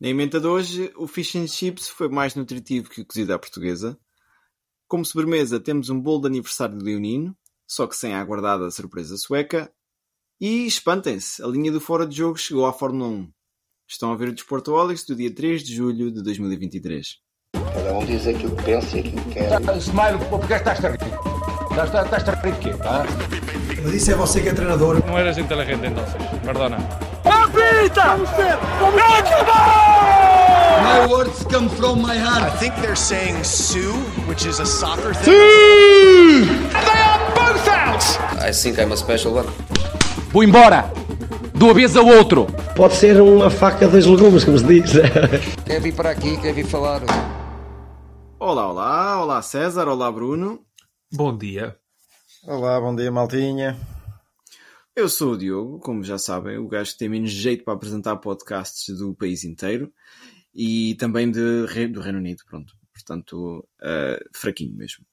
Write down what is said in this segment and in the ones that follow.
Na emenda de hoje, o fish and chips foi mais nutritivo que o cozido à portuguesa. Como sobremesa, temos um bolo de aniversário de Leonino, só que sem a aguardada surpresa sueca. E espantem-se, a linha do fora de jogo chegou à Fórmula 1. Estão a ver o Desportoholics do dia 3 de julho de 2023. Cada um diz aquilo que pensa e aquilo que quer. Smile, porque estás rico? Estás, estás rico quê? Ah? Mas isso é você que é treinador. No eres inteligente entonces, perdona. My words come from my I heart. think they're saying Sue, which is a soccer thing. They are both out! I think I'm a special one. Vou embora! De uma vez ao outro! Pode ser uma faca dos legumes, como se diz. Quer vir para aqui, quer vir falar. Olá, olá, olá César, olá Bruno. Bom dia. Olá, bom dia, maltinha. Eu sou o Diogo, como já sabem, o gajo que tem menos jeito para apresentar podcasts do país inteiro e também de, do Reino Unido, pronto. Portanto, eh, fraquinho mesmo.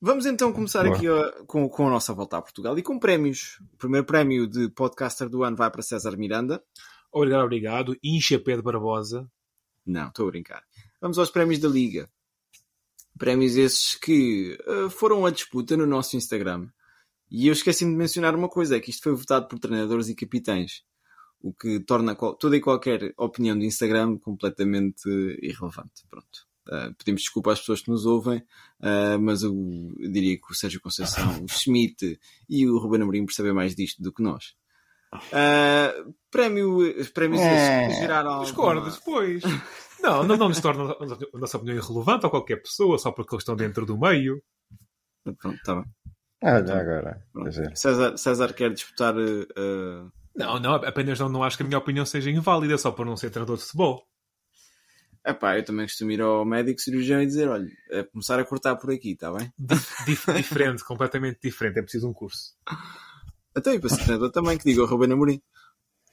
Vamos então começar Boa. aqui ó, com, com a nossa volta a Portugal e com prémios. O primeiro prémio de podcaster do ano vai para César Miranda. Obrigado, obrigado. Incha Pedro Barbosa. Não, estou a brincar. Vamos aos prémios da Liga. Prémios esses que eh, foram a disputa no nosso Instagram. E eu esqueci-me de mencionar uma coisa: é que isto foi votado por treinadores e capitães. O que torna qual- toda e qualquer opinião do Instagram completamente irrelevante. Pronto. Eh, pedimos desculpa às pessoas que nos ouvem, eh, mas eu, eu diria que o Sérgio Conceição, o Schmidt e o Ruben Amorim percebem mais disto do que nós. Eh, prémio, prémios esses que geraram alguma- Discordas, pois. Não, não, não nos torna a nossa opinião irrelevante a qualquer pessoa, só porque eles estão dentro do meio. Pronto, tá bem. Agora. Pronto. Quer dizer, César, César quer disputar. eh, Não, não, apenas não, não acho que a minha opinião seja inválida só por não ser treinador de futebol. Epá, eu também costumo ir ao médico cirurgião e dizer: olha, é começar a cortar por aqui, está bem? Dif- diferente, completamente diferente. É preciso um curso. Até e para ser treinador também, que diga o Ruben Amorim.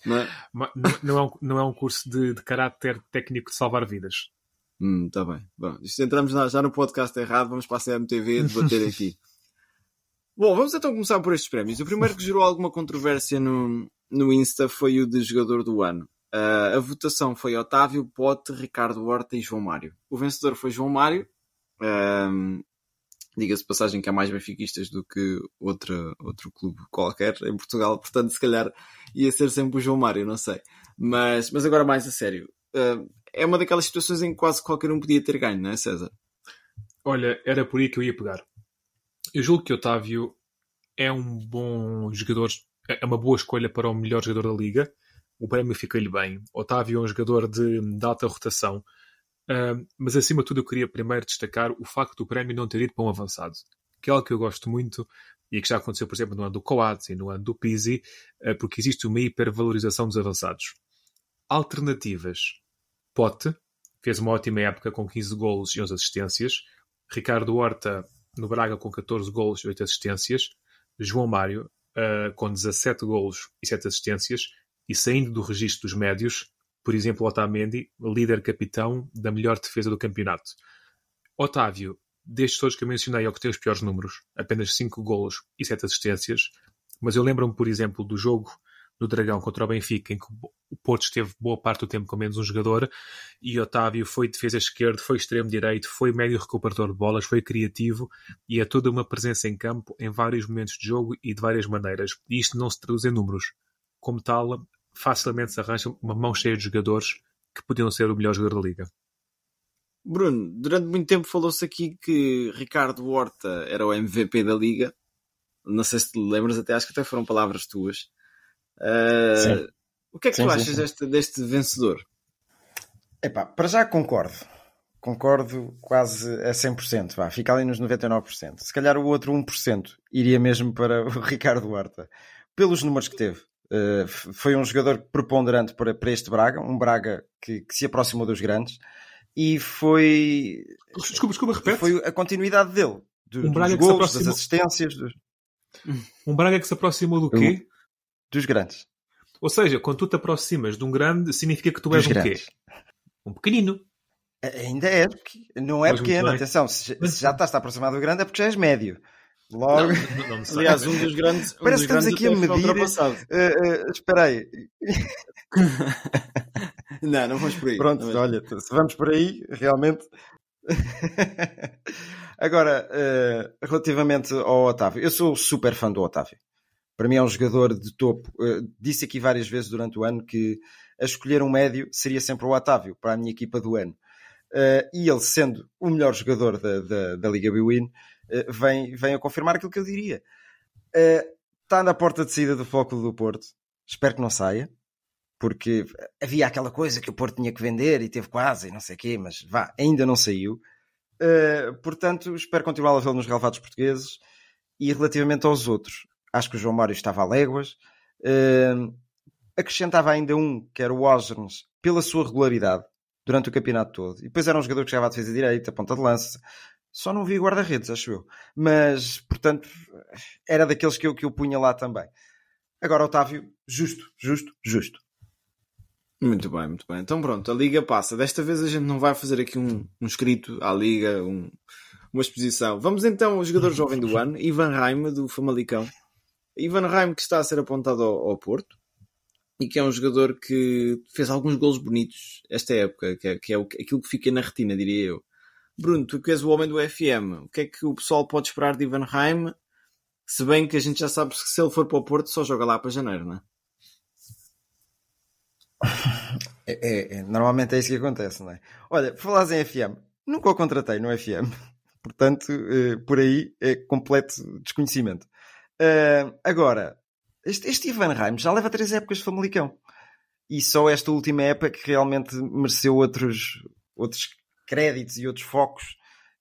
Não é? Não, não é, um, não é um curso de, de caráter técnico de salvar vidas. Hum, está bem. Bom, isto entramos já no podcast errado, vamos para a CMTV debater aqui. Bom, vamos então começar por estes prémios. O primeiro que gerou alguma controvérsia no, no Insta foi o de jogador do ano. Ah, a votação foi Otávio, Pote, Ricardo Horta e João Mário. O vencedor foi João Mário. Ahm, Diga-se passagem que há mais benfiquistas do que outra, outro clube qualquer em Portugal, portanto, se calhar ia ser sempre o João Mário, não sei. Mas, mas agora mais a sério. Ah, é uma daquelas situações em que quase qualquer um podia ter ganho, não é, César? Olha, era por aí que eu ia pegar. Eu julgo que Otávio é um bom jogador, é uma boa escolha para o melhor jogador da liga. O prémio fica-lhe bem. Otávio é um jogador de, de alta rotação. Ahm, mas acima de tudo eu queria primeiro destacar o facto do prémio não ter ido para um avançado. Que é algo que eu gosto muito e que já aconteceu, por exemplo, no ano do Coates e no ano do Pizzi, eh, porque existe uma hipervalorização dos avançados. Alternativas. Pote fez uma ótima época com 15 golos e 11 assistências. Ricardo Horta no Braga com 14 golos e 8 assistências. João Mário eh, com 17 golos e 7 assistências. E saindo do registro dos médios, por exemplo, Otamendi, líder capitão da melhor defesa do campeonato. Otávio, destes todos que eu mencionei, é o que tem os piores números, apenas 5 golos e 7 assistências. Mas eu lembro-me, por exemplo, do jogo no Dragão contra o Benfica, em que o Porto esteve boa parte do tempo com menos um jogador, e Otávio foi defesa esquerdo, foi extremo direito, foi médio recuperador de bolas, foi criativo e é toda uma presença em campo em vários momentos de jogo e de várias maneiras. E isto não se traduz em números. Como tal, facilmente se arranja uma mão cheia de jogadores que podiam ser o melhor jogador da liga. Bruno, durante muito tempo falou-se aqui que Ricardo Horta era o MVP da Liga. Não sei se te lembras, até acho que até foram palavras tuas. Sim. o que é que Sim, tu sim, achas sim. Deste, deste vencedor? Epá, para já concordo. Concordo quase a 100%. Vá, fica ali nos 99%. Se calhar o outro 1% iria mesmo para o Ricardo Horta. Pelos números que teve. Uh, foi um jogador preponderante para, para este Braga. Um Braga que, que se aproximou dos grandes. E foi, Desculpa, desculpa, repete. foi a continuidade dele. Do- Um Braga dos gols, das assistências, dos, Um Braga que se aproximou do quê? Dos grandes. Ou seja, quando tu te aproximas de um grande, significa que tu és Dos um grandes. quê? Um pequenino. Ainda é, porque não é Mas pequeno, atenção, se, se já estás a aproximar do grande é porque já és médio. Logo, Não, não, não. Aliás, um dos grandes. Um Parece dos que estamos aqui a medir-. Eh, eh, espera aí. Não, não vamos por aí. Pronto, Não, olha, se vamos por aí, realmente. Agora, eh, relativamente ao Otávio, eu sou super fã do Otávio. Para mim é um jogador de topo. Eh, disse aqui várias vezes durante o ano que a escolher um médio seria sempre o Otávio para a minha equipa do ano. Eh, e ele, sendo o melhor jogador da, da, da Liga Bwin, eh, vem, vem a confirmar aquilo que eu diria. Está na porta de saída do Foco do Porto. Espero que não saia, porque havia aquela coisa que o Porto tinha que vender e teve quase, e não sei o quê, mas vá, ainda não saiu. Uh, portanto, espero continuar a vê-lo nos relevados portugueses. E relativamente aos outros, acho que o João Mário estava a léguas. Uh, acrescentava ainda um, que era o Osgerns, pela sua regularidade durante o campeonato todo. E depois era um jogador que jogava a defesa direita, ponta de lança. Só não vi guarda-redes, acho eu. Mas, portanto, era daqueles que eu, que eu punha lá também. Agora, Otávio, justo, justo, justo. Muito bem, muito bem. Então pronto, a Liga passa. Desta vez a gente não vai fazer aqui um, um escrito à Liga, um, uma exposição. Vamos então ao jogador jovem do ano, Ivan Raim, do Famalicão. Ivan Raim que está a ser apontado ao, ao, Porto e que é um jogador que fez alguns golos bonitos esta época, que é, que é aquilo que fica na retina, diria eu. Bruno, tu que és o homem do FM, o que é que o pessoal pode esperar de Ivan Raim? Se bem que a gente já sabe que se ele for para o Porto só joga lá para janeiro, não é? É, é, é, normalmente é isso que acontece, não é? Olha, por falares em FM, nunca o contratei no FM, portanto, eh, por aí é completo desconhecimento. Uh, agora, este, este Ivan Raims já leva três épocas de Famalicão e só esta última época que realmente mereceu outros, outros créditos e outros focos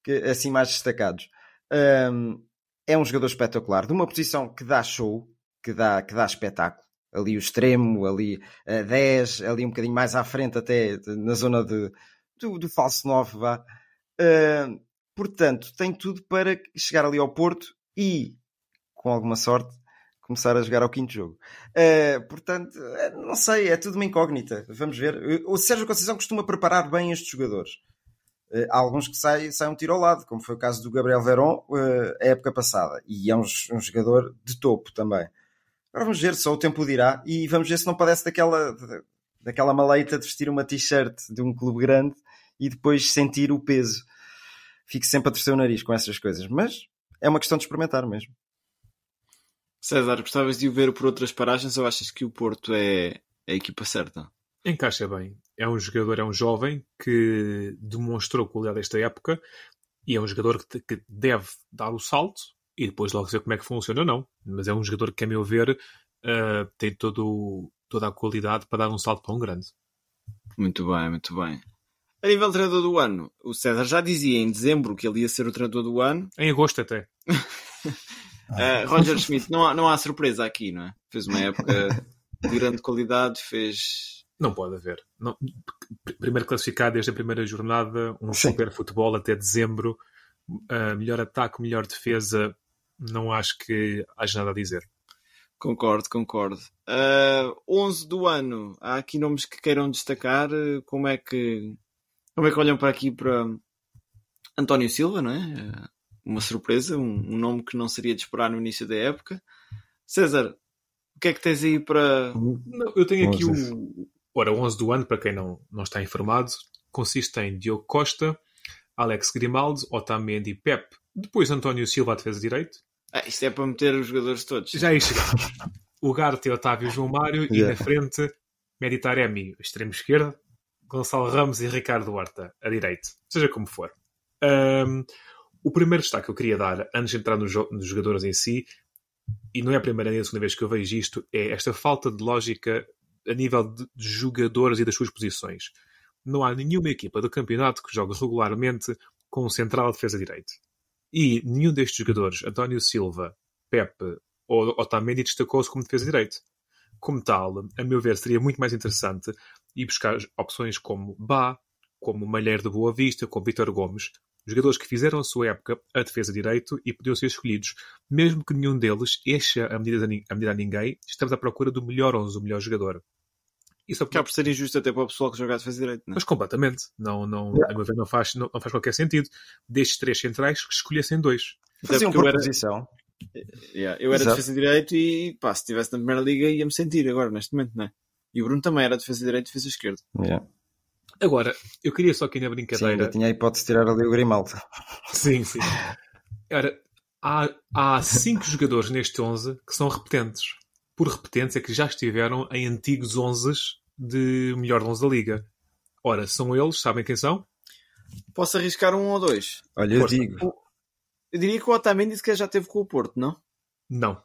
que, assim mais destacados. Um, é um jogador espetacular, de uma posição que dá show, que dá, que dá espetáculo ali o extremo, ali a 10, ali um bocadinho mais à frente, até na zona de, do, do falso 9, vá. Uh, portanto, tem tudo para chegar ali ao Porto e, com alguma sorte, começar a jogar ao quinto jogo. Uh, portanto, não sei, é tudo uma incógnita. Vamos ver. O Sérgio Conceição costuma preparar bem estes jogadores. Uh, há alguns que saem, saem um tiro ao lado, como foi o caso do Gabriel Veron uh, a época passada. E é um, um jogador de topo também. Agora vamos ver, só o tempo dirá. E vamos ver se não padece daquela, daquela maleita de vestir uma t-shirt de um clube grande e depois sentir o peso. Fico sempre a torcer o nariz com essas coisas. Mas é uma questão de experimentar mesmo. César, gostavas de o ver por outras paragens ou achas que o Porto é a equipa certa? Encaixa bem. É um jogador, é um jovem que demonstrou qualidade esta época e é um jogador que, que deve dar o salto e depois logo ver como é que funciona ou não. Mas é um jogador que, a meu ver, uh, tem todo, toda a qualidade para dar um salto para um grande. Muito bem, muito bem. A nível de treinador do ano, o César já dizia em dezembro que ele ia ser o treinador do ano. Em agosto até. uh, Roger Schmidt, não há, não há surpresa aqui, não é? Fez uma época de grande qualidade, fez. Não pode haver. Não, primeiro classificado desde a primeira jornada, um Sim. super futebol até dezembro, uh, melhor ataque, melhor defesa, não acho que haja nada a dizer. Concordo, concordo. Uh, 11 do ano, há aqui nomes que queiram destacar. Como é que, como é que olham para aqui para António Silva, não é? Uma surpresa, um, um nome que não seria de esperar no início da época. César, o que é que tens aí para. Não, eu tenho aqui o. Ora, 11 do ano, para quem não, não está informado, consiste em Diogo Costa, Alex Grimaldo, Otamendi e Pep. Depois António Silva à defesa direito, ah, isto é para meter os jogadores todos. Já aí chegamos. o Garte, Otávio João Mário yeah. e na frente Meditaremi, extremo esquerdo, Gonçalo Ramos e Ricardo Horta, a direito. Seja como for. Um, o primeiro destaque que eu queria dar, antes de entrar nos, nos jogadores em si, e não é a primeira nem a segunda vez que eu vejo isto, é esta falta de lógica a nível de, jogadores e das suas posições. Não há nenhuma equipa do campeonato que jogue regularmente com um central de defesa direito. E nenhum destes jogadores, António Silva, Pepe ou Otamendi, destacou-se como defesa direito. Como tal, a meu ver, seria muito mais interessante ir buscar opções como Bá, como Malheiro de Boa Vista, como Vitor Gomes, jogadores que fizeram a sua época a defesa direito e podiam ser escolhidos, mesmo que nenhum deles encha a medida, a medida a ninguém, estamos à procura do melhor 11, o melhor jogador. Isso acaba por ser injusto até para o pessoal que joga a defesa direito, não é? Mas completamente. Não, não, yeah. A meu ver, não faz, não, não, faz qualquer sentido. Destes três centrais, que escolhessem dois. Faziam por era... posição. Yeah, eu era Exato. defesa direito e pá, se estivesse na primeira liga ia-me sentir agora, neste momento, não é? E o Bruno também era defesa direita e defesa esquerda. Yeah. Agora, eu queria só aqui na Sim, brincadeira. ainda tinha a hipótese de tirar ali o Grimaldo. Sim, sim. Ora, há, há cinco jogadores neste 11 que são repetentes. Por repetentes é que já estiveram em antigos 11 de melhor 11 da liga. Ora, são eles, sabem quem são? Posso arriscar um ou dois? Olha, eu digo. Eu diria que o Otamendi se calhar já teve com o Porto, não? Não.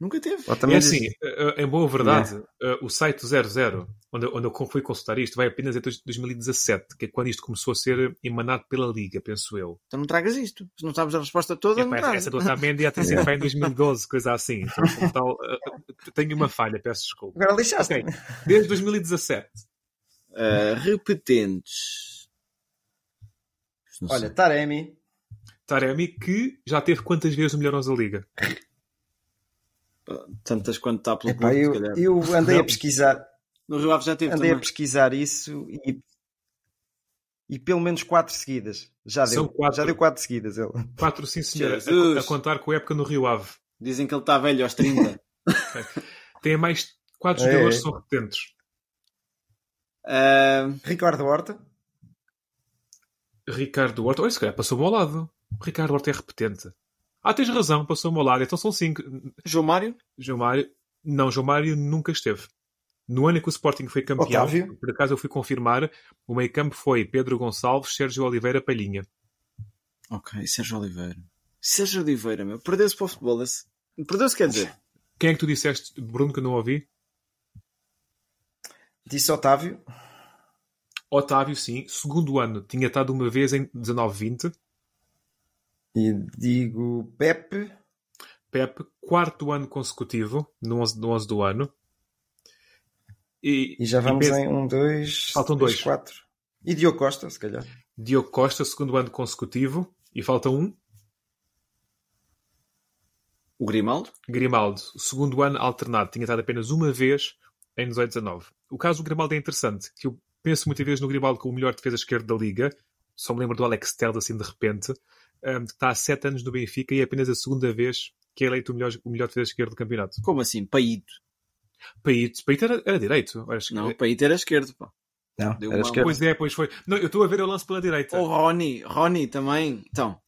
Nunca teve. É também assim, diz- eh, eh, em boa verdade, eh, o site 00, onde, eu- onde eu fui consultar isto, vai apenas até 2017, que é quando isto começou a ser emanado pela Liga, penso eu. Então não tragas isto. Se não sabes a resposta toda, não Epá, tragas. essa do Otamendi já tem sido em 2012, coisa assim. Então, tal, eh, eh, tenho uma falha, peço desculpa. Agora lixaste. Ok, desde 2017. Ah, repetentes. Não Olha. Taremi. Taremi, que já teve quantas vezes o melhor 11 da Liga? Tantas quanto está pelo Epá, eu, eu andei Não. a pesquisar. No Rio Ave já teve Andei a também. pesquisar isso e, e pelo menos quatro seguidas. Já São deu. quatro. Já deu quatro seguidas. Ele. Quatro, sim senhora, a, a contar com a época no Rio Ave. Dizem que ele está velho aos 30. Tem mais quatro É, jogadores é. que são repetentes. Ah, Ricardo Horta. Ricardo Horta, olha, se calhar passou-me ao lado. O Ricardo Horta é repetente. Ah, tens razão, passou-me ao lado. Então são cinco. João Mário? João Mário, não, João Mário nunca esteve. No ano em que o Sporting foi campeão, Otávio. por acaso eu fui confirmar, o meio campo foi Pedro Gonçalves, Sérgio Oliveira, Palhinha. Ok, Sérgio Oliveira. Sérgio Oliveira, meu. Perdeu-se para o futebol. esse- Perdeu-se, quer dizer. Quem é que tu disseste, Bruno, que eu não ouvi? Disse Otávio. Otávio, sim. Segundo ano, tinha estado uma vez em 19-20. E digo Pepe. Pepe, quarto ano consecutivo, no 11, no 11 do ano. E, E já vamos penso- em um, dois, Faltam três, dois. quatro. E Diogo Costa, se calhar. Diogo Costa, segundo ano consecutivo. E falta um, O Grimaldo? Grimaldo, segundo ano alternado. Tinha estado apenas uma vez em 18-19. O caso do Grimaldo é interessante, que eu penso muitas vezes no Grimaldo como o melhor defesa esquerda da Liga. Só me lembro do Alex Telles, assim, de repente. Um, que está há sete anos no Benfica e é apenas a segunda vez que é eleito o melhor, o melhor defesa esquerdo do campeonato. Como assim? Paíto. Paíto, Paíto era, era direito. Que- Não, Paíto era esquerdo. Pá. Não, Deu era uma- esquerdo. Pois é, pois foi. Não, eu estou a ver o lance pela direita. O Rony. Rony também. Então.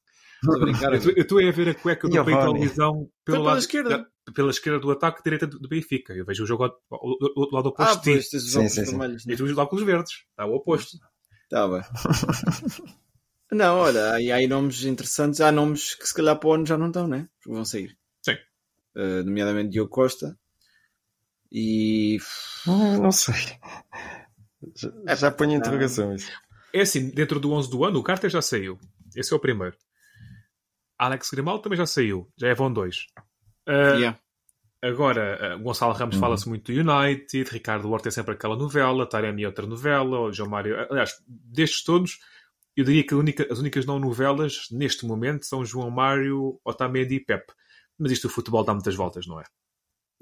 Estou a brincar. Eu estou- Eu estou a ver a cueca do o Paíto à televisão pelo pela lado, esquerda. da- pela esquerda do ataque, direita do, do Benfica. Eu vejo o jogo ao, ao- lado ah, oposto ti. pois, tens os óculos vermelhos. E tu os óculos verdes. Está o oposto. Está bem. Não, olha, há, há aí nomes interessantes. Há nomes que se calhar para o ano já não estão, né? Porque vão sair. Sim. Uh, nomeadamente Diogo Costa. E. Ah, não sei. Já, já ponho em interrogação isso. É assim, dentro do 11 do ano, o Carter já saiu. Esse é o primeiro. Alex Grimaldo também já saiu. Já é vão dois. Ah, Yeah. Agora, uh, Gonçalo Ramos fala-se muito do United, Ricardo Horta é sempre aquela novela, Taremi é outra novela, o João Mário. Aliás, destes todos, eu diria que a única- as únicas não novelas neste momento são João Mário, Otamendi e Pep. Mas isto o futebol dá muitas voltas, não é?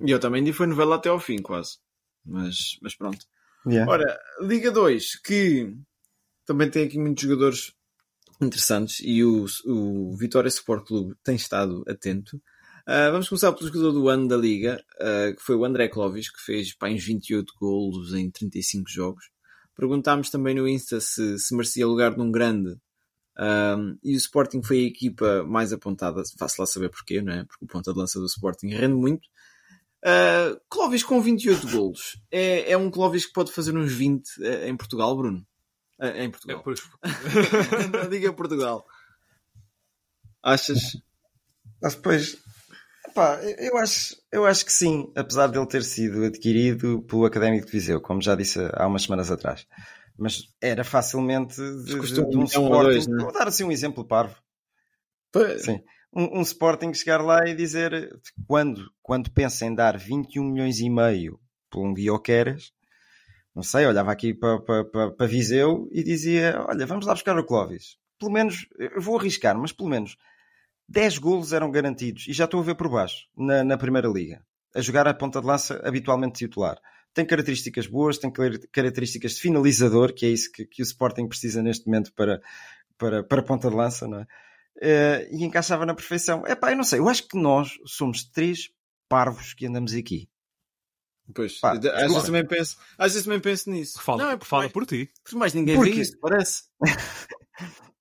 E eu também foi novela até ao fim, quase. Mas, mas pronto. Yeah. Ora, Liga 2, que também tem aqui muitos jogadores interessantes e o, o Vitória Sport Clube tem estado atento. Ah, vamos começar pelo jogador do ano da Liga, ah, que foi o André Clovis, que fez pá, uns 28 golos em 35 jogos. Perguntámos também no Insta se, se merecia lugar num grande. Um, e o Sporting foi a equipa mais apontada, faço lá saber porquê, não é? Porque o ponta de lança do Sporting rende muito. Uh, Clóvis com 28 golos. É, é um Clóvis que pode fazer uns 20 uh, em Portugal, Bruno? Uh, em É, Portugal. pois, Não diga Portugal. Achas? Mas depois, pá, eu acho, eu acho que sim, apesar dele ter sido adquirido pelo Académico de Viseu, como já disse há umas semanas atrás. Mas era facilmente de, de, de um um Sporting. dois, né? Vou dar assim um exemplo parvo. Pois. Sim. Um, um Sporting chegar lá e dizer quando, quando pensa em dar 21 milhões e meio por um Guioqueras, não sei, olhava aqui para, para, para, para Viseu e dizia: Olha, vamos lá buscar o Clóvis. Pelo menos, eu vou arriscar, mas pelo menos 10 golos eram garantidos e já estou a ver por baixo na, na Primeira Liga, a jogar a ponta de lança habitualmente titular. Tem características boas, tem características de finalizador, que é isso que, que o Sporting precisa neste momento para, para, para ponta de lança, não é? Uh, e encaixava na perfeição. É pá, eu não sei, eu acho que nós somos três parvos que andamos aqui. Pois, Pá, às, vezes também penso, às vezes também penso nisso. Fala, não, é por fala mais, por ti. por mais ninguém Porque- vê isso, parece.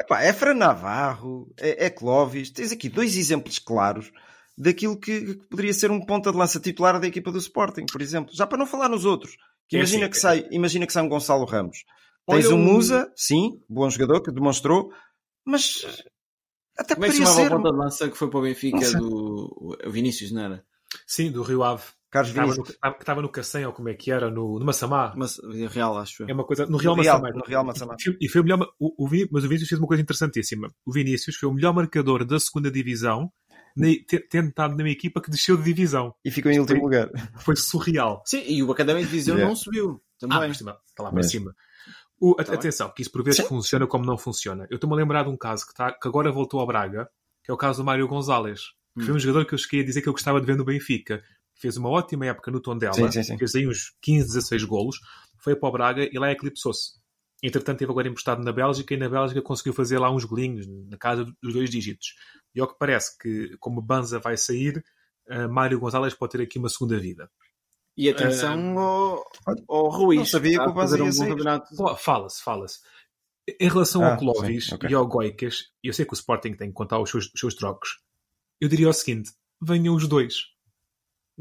Epá, é Fran Navarro, é, é Clóvis. Tens aqui dois exemplos claros daquilo que, que poderia ser um ponta de lança titular da equipa do Sporting, por exemplo. Já para não falar nos outros. Que É imagina, assim, que sai, imagina que sai um Gonçalo Ramos. Olha Tens um o- Musa, sim, bom jogador, que demonstrou, mas até Como é que poderia ser. ponta de lança que foi para o Benfica do o Vinícius, não era? Sim, do Rio Ave. Carlos Que estava no, Vinícius. que estava no Cacém, ou como é que era, no, no Massamá. Mas Real, acho eu. É uma coisa. No Real No Real, Massamá. no Real Massamá. E foi- E foi o melhor. O, o, mas o Vinícius fez uma coisa interessantíssima. O Vinícius foi o melhor marcador da segunda divisão, tendo estado numa equipa que desceu de divisão. E ficou em último lugar. Foi surreal. Sim, e o Académico de Viseu Yeah. não subiu. Ah, Também. cima, está lá para cima. O- Tá bem. atenção, que isso por vezes Sim. funciona como não funciona. Eu estou-me a lembrar de um caso que, tá, que agora voltou ao Braga, que é o caso do Mário Gonzalez, que Hum. foi um jogador que eu cheguei a dizer que eu gostava de ver no Benfica. Fez uma ótima época no Tondela, Sim, sim, sim. fez aí uns 15, 16 golos, foi para o Braga e lá eclipsou-se. Entretanto, teve agora emprestado na Bélgica e na Bélgica conseguiu fazer lá uns golinhos, na casa dos dois dígitos. E ao que parece que, como Banza vai sair, eh, Mário Gonzalez pode ter aqui uma segunda vida. E atenção ao, ao Ruiz. Não sabia está que o Banza ia um sair. Fala-se, fala-se. Em relação Ah, ao Clóvis sim, ok. e ao Goicas, eu sei que o Sporting tem que contar os seus, os seus trocos. Eu diria o seguinte: venham os dois.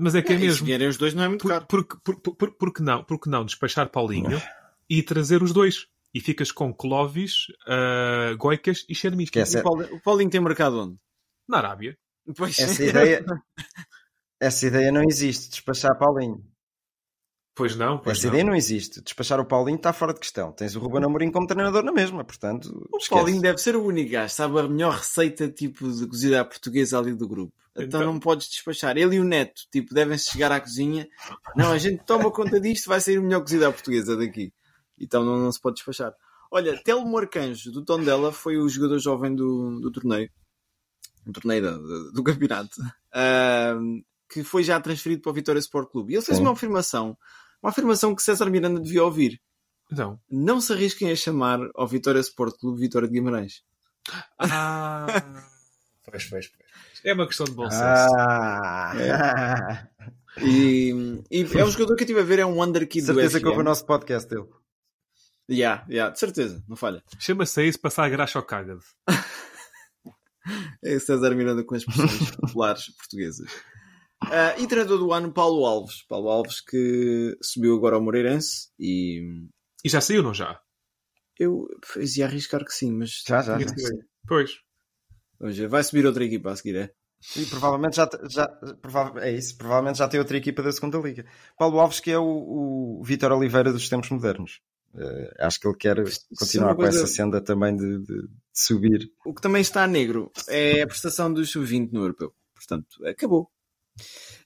Mas é que é, Se mesmo. vierem os dois não é muito Por, caro. por, por, por, por, que não, por que não despachar Paulinho e trazer os dois? E ficas com Clóvis, uh, Goicas e Xermis. Que essa- O Paulinho, o Paulinho tem mercado onde? Na Arábia. Pois. Essa ideia, essa ideia não existe, despachar Paulinho. Pois não, pois Essa não. ideia não existe. Despachar o Paulinho está fora de questão. Tens o Ruben Amorim como treinador na mesma, portanto, O esquece. Paulinho deve ser o único gajo, sabe a melhor receita tipo de cozida à portuguesa ali do grupo. Então, Então- não podes despachar. Ele e o Neto, tipo, devem-se chegar à cozinha. Não, a gente toma conta disto, vai sair o melhor cozida à portuguesa daqui. Então não, não se pode despachar. Olha, Telmo Arcanjo, do Tondela, foi o jogador jovem do, do torneio. Do torneio da- do, campeonato. Ahm, que foi já transferido para o Vitória Sport Clube. E ele fez Sim. uma afirmação. Uma afirmação que César Miranda devia ouvir. Então. Não se arrisquem a chamar ao Vitória Sport Clube Vitória de Guimarães. Ah. Pois, pois, pois. É uma questão de bom senso. Ah, E, e é um jogador que eu estive a ver, é um underkid do certeza que houve o nosso podcast dele. Yeah, yeah, de certeza, não falha. Chama-se isso passar graxa ao cágado. É César Miranda com as expressões populares portuguesas. Ah, e treinador do ano, Paulo Alves. Paulo Alves que subiu agora ao Moreirense e E já saiu, não já? eu ia arriscar que sim, mas Já, já. já. Pois. Hoje vai subir outra equipa a seguir, é? E provavelmente já, já é isso, provavelmente já tem outra equipa da segunda liga. Paulo Alves, que é o, o Vítor Oliveira dos tempos modernos. Eh, acho que ele quer é continuar com essa senda também de, de- de subir. O que também está negro é a prestação dos sub-20 no europeu. Portanto, acabou.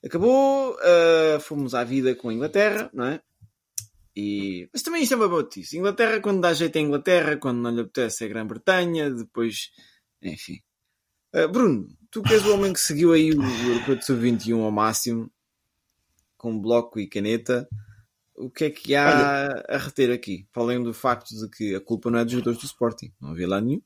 Acabou, ah, fomos à vida com a Inglaterra, não é? E... Mas também isto é uma boa notícia. Inglaterra, quando dá jeito é Inglaterra, quando não lhe apetece é Grã-Bretanha, depois. Enfim. Ah, Bruno, tu que és o homem que seguiu aí o europeu de sub-21 ao máximo, com bloco e caneta, o que é que há a reter aqui? Além do facto de que a culpa não é dos jogadores do Sporting, não havia lá nenhum.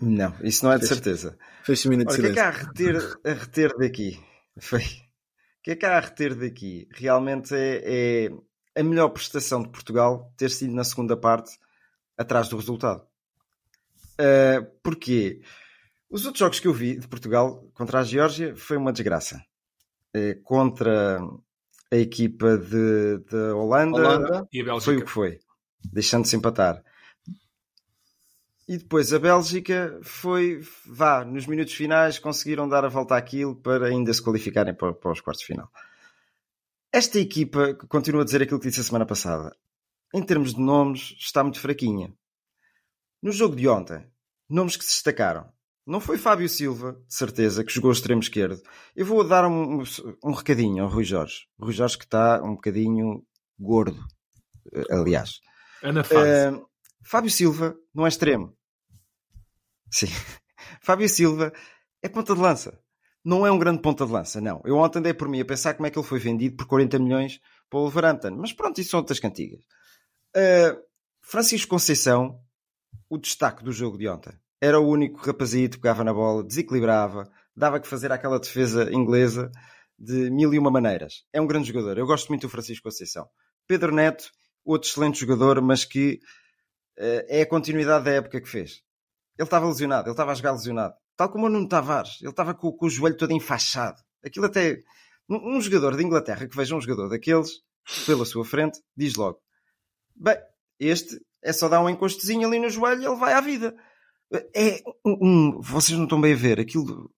Não, isso não é de Fez- certeza. Fecha-me minuto de Olha, o que é silêncio. que há a reter, a reter daqui? Foi. O que é que há a reter daqui? Realmente é, é a melhor prestação de Portugal ter sido na segunda parte atrás do resultado. Uh, porquê? Os outros jogos que eu vi de Portugal contra a Geórgia foi uma desgraça. Eh, contra a equipa de, de Holanda, Holanda. E a Bélgica. foi o que foi, deixando-se empatar. E depois a Bélgica foi, vá, nos minutos finais conseguiram dar a volta àquilo para ainda se qualificarem para, para os quartos de final. Esta equipa, continua a dizer aquilo que disse a semana passada, em termos de nomes, está muito fraquinha. No jogo de ontem, nomes que se destacaram. Não foi Fábio Silva, de certeza, que jogou extremo esquerdo. Eu vou dar um, um recadinho ao Rui Jorge. O Rui Jorge que está um bocadinho gordo, eh, aliás. Ana Fase. Uh, Fábio Silva não é extremo. Sim. Fábio Silva é ponta de lança. Não é um grande ponta de lança, não. Eu ontem andei por mim a pensar como é que ele foi vendido por 40 milhões para o Wolverhampton. Mas pronto, isso são outras cantigas. Uh, Francisco Conceição, o destaque do jogo de ontem. Era o único rapazito que pegava na bola, desequilibrava, dava que fazer aquela defesa inglesa de mil e uma maneiras. É um grande jogador. Eu gosto muito do Francisco Conceição. Pedro Neto, outro excelente jogador, mas que uh, é a continuidade da época que fez. Ele estava lesionado, ele estava a jogar lesionado. Tal como o Nuno Tavares. Ele estava com, com o joelho todo enfaixado. Aquilo até... Um, jogador de Inglaterra que veja um jogador daqueles pela sua frente, diz logo: Bem, este é só dar um encostezinho ali no joelho e ele vai à vida. É um, um, vocês não estão bem a ver aquilo.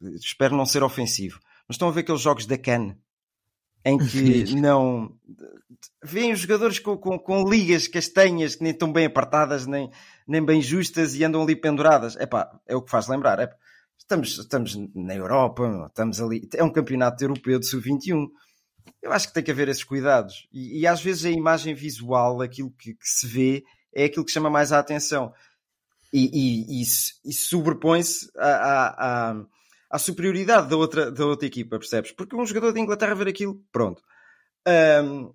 Espero não ser ofensivo, mas estão a ver aqueles jogos da CAN em que não vêem os jogadores com, com, com, ligas castanhas que nem estão bem apartadas, nem, nem bem justas e andam ali penduradas. Epá, é o que faz lembrar. Epá, estamos, estamos na Europa, estamos ali. É um campeonato europeu de sub-21 eu acho que tem que haver esses cuidados. E, e às vezes a imagem visual, aquilo que, que, se vê, é aquilo que chama mais a atenção. E, e, e sobrepõe-se à, à, à, superioridade da outra, da outra equipa, percebes? Porque um jogador de Inglaterra ver aquilo, pronto. Um,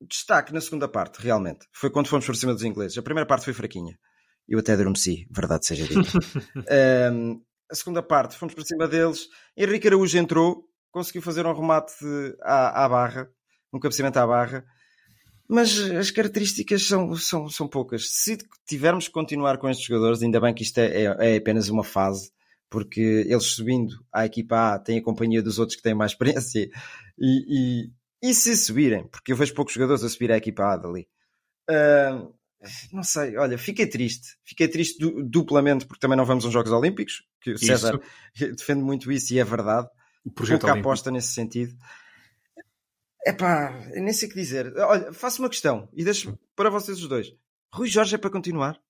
destaque na segunda parte, realmente, foi quando fomos por cima dos ingleses. A primeira parte foi fraquinha. Eu até adormeci, verdade seja dita. um, a segunda parte, fomos por cima deles. Henrique Araújo entrou, conseguiu fazer um remate à, à barra, um cabeceamento à barra, mas as características são, são, são poucas. Se tivermos que continuar com estes jogadores, ainda bem que isto é, é, é apenas uma fase, porque eles subindo à equipa A têm a companhia dos outros que têm mais experiência e, e, e se subirem, porque eu vejo poucos jogadores a subir à equipa A dali. Uh, não sei, olha, fiquei triste. Fiquei triste duplamente porque também não vamos aos Jogos Olímpicos, que o César isso. defende muito isso e é verdade o projeto pouca olímpico. aposta nesse sentido. É pá, nem sei o que dizer. Olha, faço uma questão e deixo para vocês os dois. Rui Jorge é para continuar?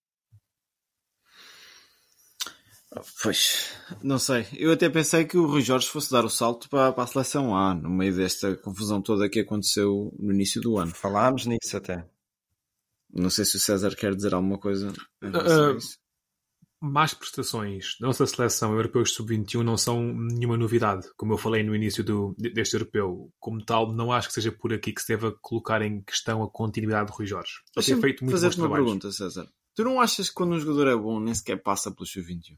Pois, não sei. Eu até pensei que o Rui Jorge fosse dar o salto para, para a seleção A, no meio desta confusão toda que aconteceu no início do ano. Falámos nisso até. Não sei se o César quer dizer alguma coisa. Uh, más prestações da nossa seleção europeus sub-21 não são nenhuma novidade, como eu falei no início do, deste europeu. Como tal, não acho que seja por aqui que se deva colocar em questão a continuidade de Rui Jorge. Deixa feito muito fazer-te uma pergunta, César. Tu não achas que quando um jogador é bom nem sequer passa pelo sub-21?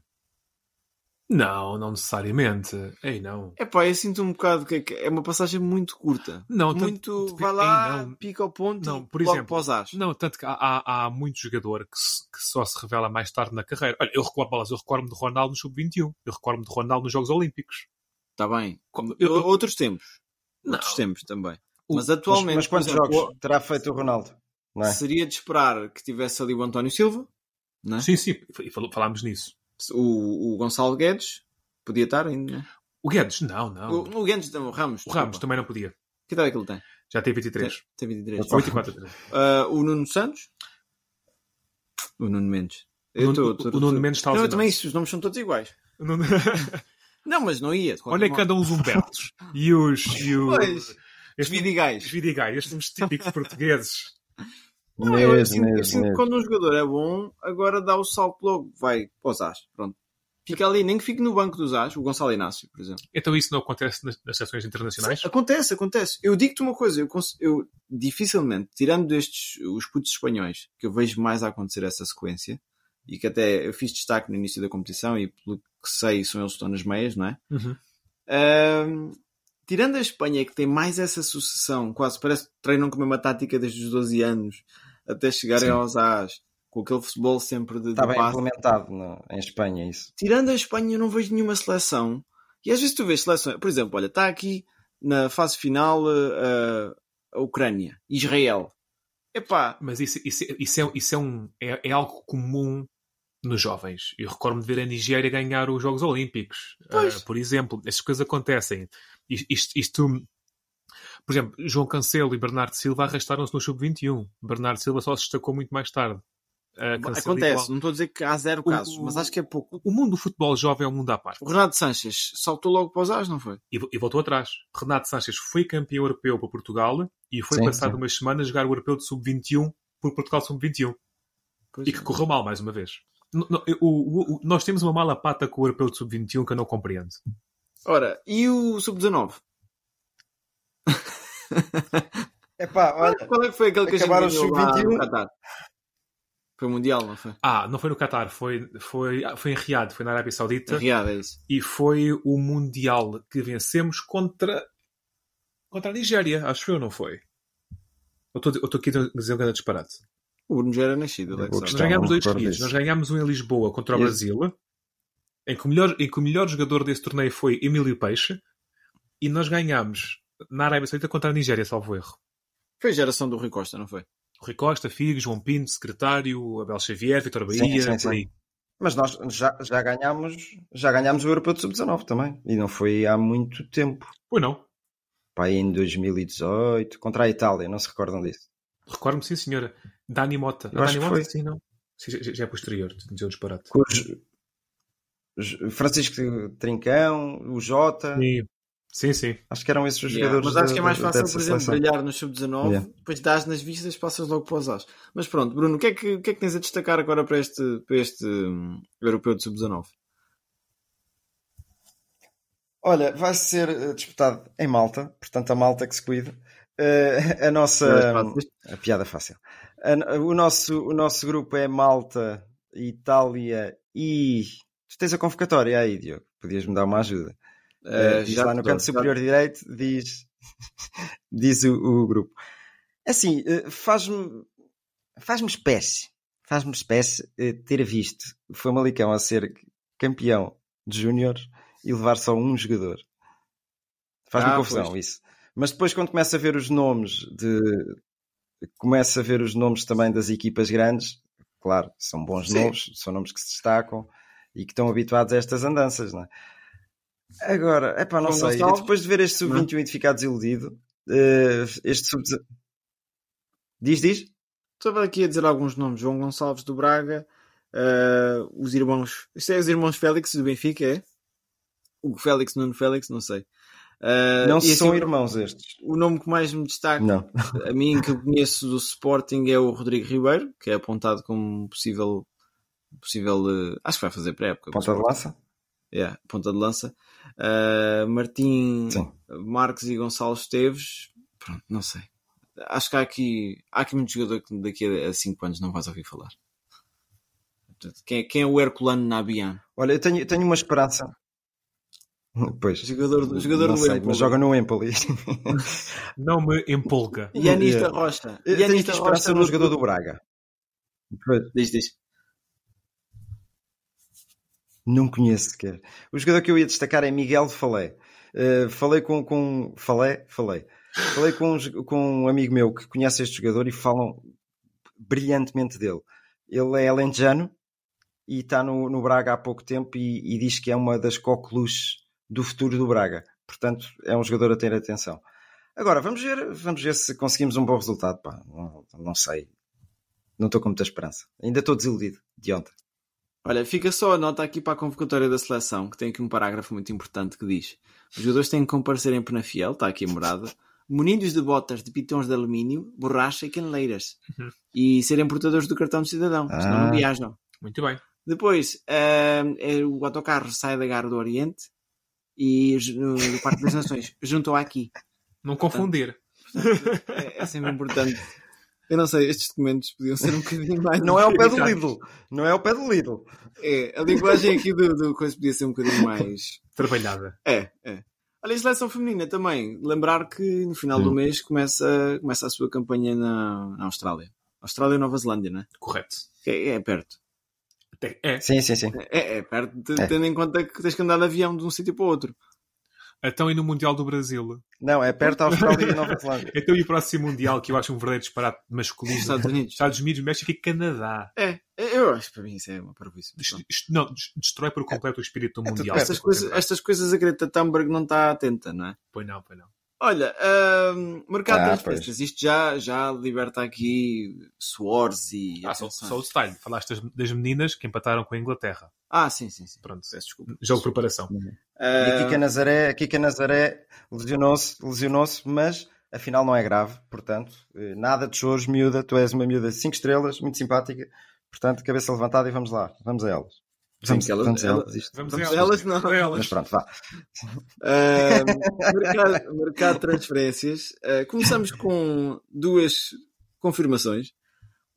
Não, não necessariamente. Ei, não. É pá, eu sinto um bocado que é uma passagem muito curta. Não, muito. Tanto, vai lá, ei, não. pica ao ponto não, por exemplo, pós Não, tanto que há, há, há muito jogador que, se, que, só se revela mais tarde na carreira. Olha, eu recordo, eu recordo-me de Ronaldo no Sub-21. Eu recordo-me de Ronaldo nos Jogos Olímpicos. Está bem. Eu, outros tempos. Não. Outros tempos também. Mas atualmente. Mas, mas quantos exemplo, jogos terá feito o Ronaldo? É? Seria de esperar que tivesse ali o António Silva. Não é? Sim, sim, falámos nisso o, o Gonçalo Guedes podia estar ainda, né? O Guedes, não, não. O, o Guedes, não, o Ramos. O Ramos também não podia. Que idade é que ele tem? Já tem 23. Tem, tem 23. 24. Uh, o Nuno Santos? O Nuno Mendes. Eu o, Nuno, tô, tô, o Nuno Mendes está Não, também isso, os nomes são todos iguais. Nuno... não, mas não ia. É que andam os Humbertos? E os. E os... Pois, os Vidigais. Os Vidigais, estes típicos portugueses. Não, eu, eu sinto, eu sinto que quando um jogador é bom, agora dá o salto logo, vai para os as, pronto. Fica ali, nem que fique no banco dos as, o Gonçalo Inácio, por exemplo. Então isso não acontece nas, nas sessões internacionais? Acontece, acontece. Eu digo-te uma coisa, eu, eu dificilmente, tirando destes, os putos espanhóis, que eu vejo mais a acontecer essa sequência, e que até eu fiz destaque no início da competição, e pelo que sei, são eles que estão nas meias, não é? Uhum. Um, tirando a Espanha, que tem mais essa sucessão, quase parece que treinam com a mesma tática desde os 12 anos até chegarem Sim. aos AS, com aquele futebol sempre de. Está de bem passe. implementado no, em Espanha, isso. Tirando a Espanha, eu não vejo nenhuma seleção. E às vezes tu vês seleções, por exemplo, olha, está aqui na fase final uh, a Ucrânia, Israel. Epá. Mas isso, isso, isso, é, isso é, um, é, é algo comum nos jovens. Eu recordo-me de ver a Nigéria ganhar os Jogos Olímpicos, uh, por exemplo. Essas coisas acontecem. Isto, isto, por exemplo, João Cancelo e Bernardo Silva arrastaram-se no Sub-21. Bernardo Silva só se destacou muito mais tarde. Uh, Acontece, igual. não estou a dizer que há zero casos, o, mas acho que é pouco. O mundo do futebol jovem é um mundo à parte. O Renato Sanches saltou logo para os As, não foi? E, e, voltou atrás. Renato Sanches foi campeão europeu para Portugal e foi sim, passado sim. umas semanas jogar o europeu de sub-21 por Portugal sub-21. E que é. correu mal mais uma vez. o, o, nós temos uma mala pata com o europeu de sub-21 que eu não compreendo. Ora, e o sub-19? Epá, olha, qual é que foi aquele que a gente sub-21? Foi Mundial, não foi? Ah, não foi no Qatar, foi, foi, foi em Riad, foi na Arábia Saudita. Riad, é isso. E foi o Mundial que vencemos contra, contra a Nigéria, acho eu, não foi? Eu estou aqui a dizer um grande disparate. O Bruno já era nascido, Alex. Nós ganhámos dois seguidos. Nós ganhámos um em Lisboa contra o Isso. Brasil, em que, o melhor, em que o melhor jogador desse torneio foi Emílio Peixe, e nós ganhámos na Arábia Saudita contra a Nigéria, salvo erro. Foi a geração do Rui Costa, não foi? Rui Costa, Figo, João Pinto, secretário, Abel Xavier, Vitor Bahia, Sim, sim, por sim. aí. Mas nós já, já, ganhámos, já ganhámos o Europeu de Sub-19 também. E não foi há muito tempo. Pois não. Pá, aí em 2018, contra a Itália, não se recordam disso. Recordo-me, sim, senhora. Dani Mota. Eu acho Dani que Mota, foi. sim, não. Sim, já, já é posterior, dizer um disparate. Os- Francisco Trincão, o Jota, Sim, sim. sim. acho que eram esses os Yeah, jogadores. Mas acho que é mais fácil, por exemplo, seleção. brilhar no sub-19, Yeah. depois dás nas vistas, passas logo para os As. Mas pronto, Bruno, o que, é que, o que é que tens a destacar agora para este, para este hum, europeu de sub-19? Olha, vai ser eh, disputado em Malta, portanto a Malta que se cuida. Eh, a nossa. A piada fácil. A- o, nosso, o nosso grupo é Malta, Itália e. Tu tens a convocatória aí, Diogo. Podias-me dar uma ajuda. Eh, diz já lá no canto já- superior direito, diz, diz o, o grupo. Assim, eh, faz-me faz-me espécie, faz-me espécie eh, ter visto o Famalicão a ser campeão de júniores e levar só um jogador. Faz-me Ah, confusão pois. isso. Mas depois quando começa a ver os nomes de começa a ver os nomes também das equipas grandes, claro, são bons Sim. nomes, são nomes que se destacam e que estão habituados a estas andanças, não é? Agora, é pá, não João sei. Depois de ver este sub-21 e de ficar desiludido, eh, este sub Diz, diz? Estava aqui a dizer alguns nomes. João Gonçalves do Braga, eh, os irmãos... Isto é os irmãos Félix do Benfica, é? O Félix, Nuno Félix, não sei. Eh, não e assim, são irmãos estes. O nome que mais me destaca Não. a mim que eu conheço do Sporting é o Rodrigo Ribeiro, que é apontado como possível, possível eh, acho que vai fazer pré-época. o Ponta de lança? Yeah, ponta de lança. Uh, Martim Sim. Marques e Gonçalo Esteves, pronto, não sei. Acho que há aqui, há aqui muito jogador que daqui a 5 anos não vais ouvir falar. Quem, é- quem é o Herculano Nabian? Olha, eu tenho, tenho uma esperança. Pois. Jogador, do- jogador não do sei, Empoli. mas joga no Empoli. Não me empolga. Yannis da. Rocha. Yannis da esperança Rocha no jogador do Braga. Diz, diz. Não conheço sequer. O jogador que eu ia destacar é Miguel Falé. Uh, falei com, com. Falé? Falei. Falei com, um com um amigo meu que conhece este jogador e falam brilhantemente dele. Ele é alentejano e está no, no Braga há pouco tempo e, e diz que é uma das coqueluches do futuro do Braga. Portanto, é um jogador a ter atenção. Agora, vamos ver, vamos ver se conseguimos um bom resultado. Pá, não, não sei. Não estou com muita esperança. Ainda estou desiludido de ontem. Olha, fica só a nota aqui para a convocatória da seleção, que tem aqui um parágrafo muito importante que diz: os jogadores têm que comparecer em Penafiel, está aqui a morada, munidos de botas de pitões de alumínio, borracha e caneleiras, Uhum. e serem portadores do cartão de cidadão, senão Ah. não viajam. Muito bem. Depois, ah, é, o autocarro sai da Gara do Oriente e no Parque das Nações juntou aqui. Não confundir. É, é sempre importante. Eu não sei, estes documentos podiam ser um bocadinho mais. Não é ao pé do Lidl. Não é ao pé do Lidl. É, a linguagem aqui do, do coisa podia ser um bocadinho mais. Trabalhada. É, é. Olha, a seleção feminina também. Lembrar que no final do Hum. mês começa, começa a sua campanha na, na Austrália. Austrália e Nova Zelândia, né? Correto. Que É, é perto. É. Sim, sim, sim. É, é perto, de- É. tendo em conta que tens que andar de avião de um sítio para o outro. Então e no Mundial do Brasil? Não, é perto da Austrália e Nova Zelândia. Então e o próximo Mundial, que eu acho um verdadeiro disparate masculino? Estados Unidos. Estados Unidos, México e Canadá. É, eu acho que para mim isso é uma parvoíce. não, des- destrói por completo o espírito do É tudo Mundial. Estas coisas, estas coisas a Greta Thunberg não está atenta, não é? Pois não, pois não. Olha, hum, mercado Ah, de transferências, isto já, já liberta aqui suores e. Ah, só, o detalhe. Falaste das, das meninas que empataram com a Inglaterra. Ah, sim, sim, sim. Pronto. Peço desculpa. Jogo de preparação. E a Ah, Kika Nazaré, Kika Nazaré lesionou-se, lesionou-se, mas afinal não é grave. Portanto, eh, nada de choros, miúda. Tu és uma miúda de 5 estrelas, muito simpática. Portanto, cabeça levantada e vamos lá. Vamos a elas. Sim, Vamos, elas- vamos elas. Isto. Vamos, Vamos elas, não. Elas. Mas pronto, vá. ah, mercado, mercado de transferências. Ah, começamos com duas confirmações.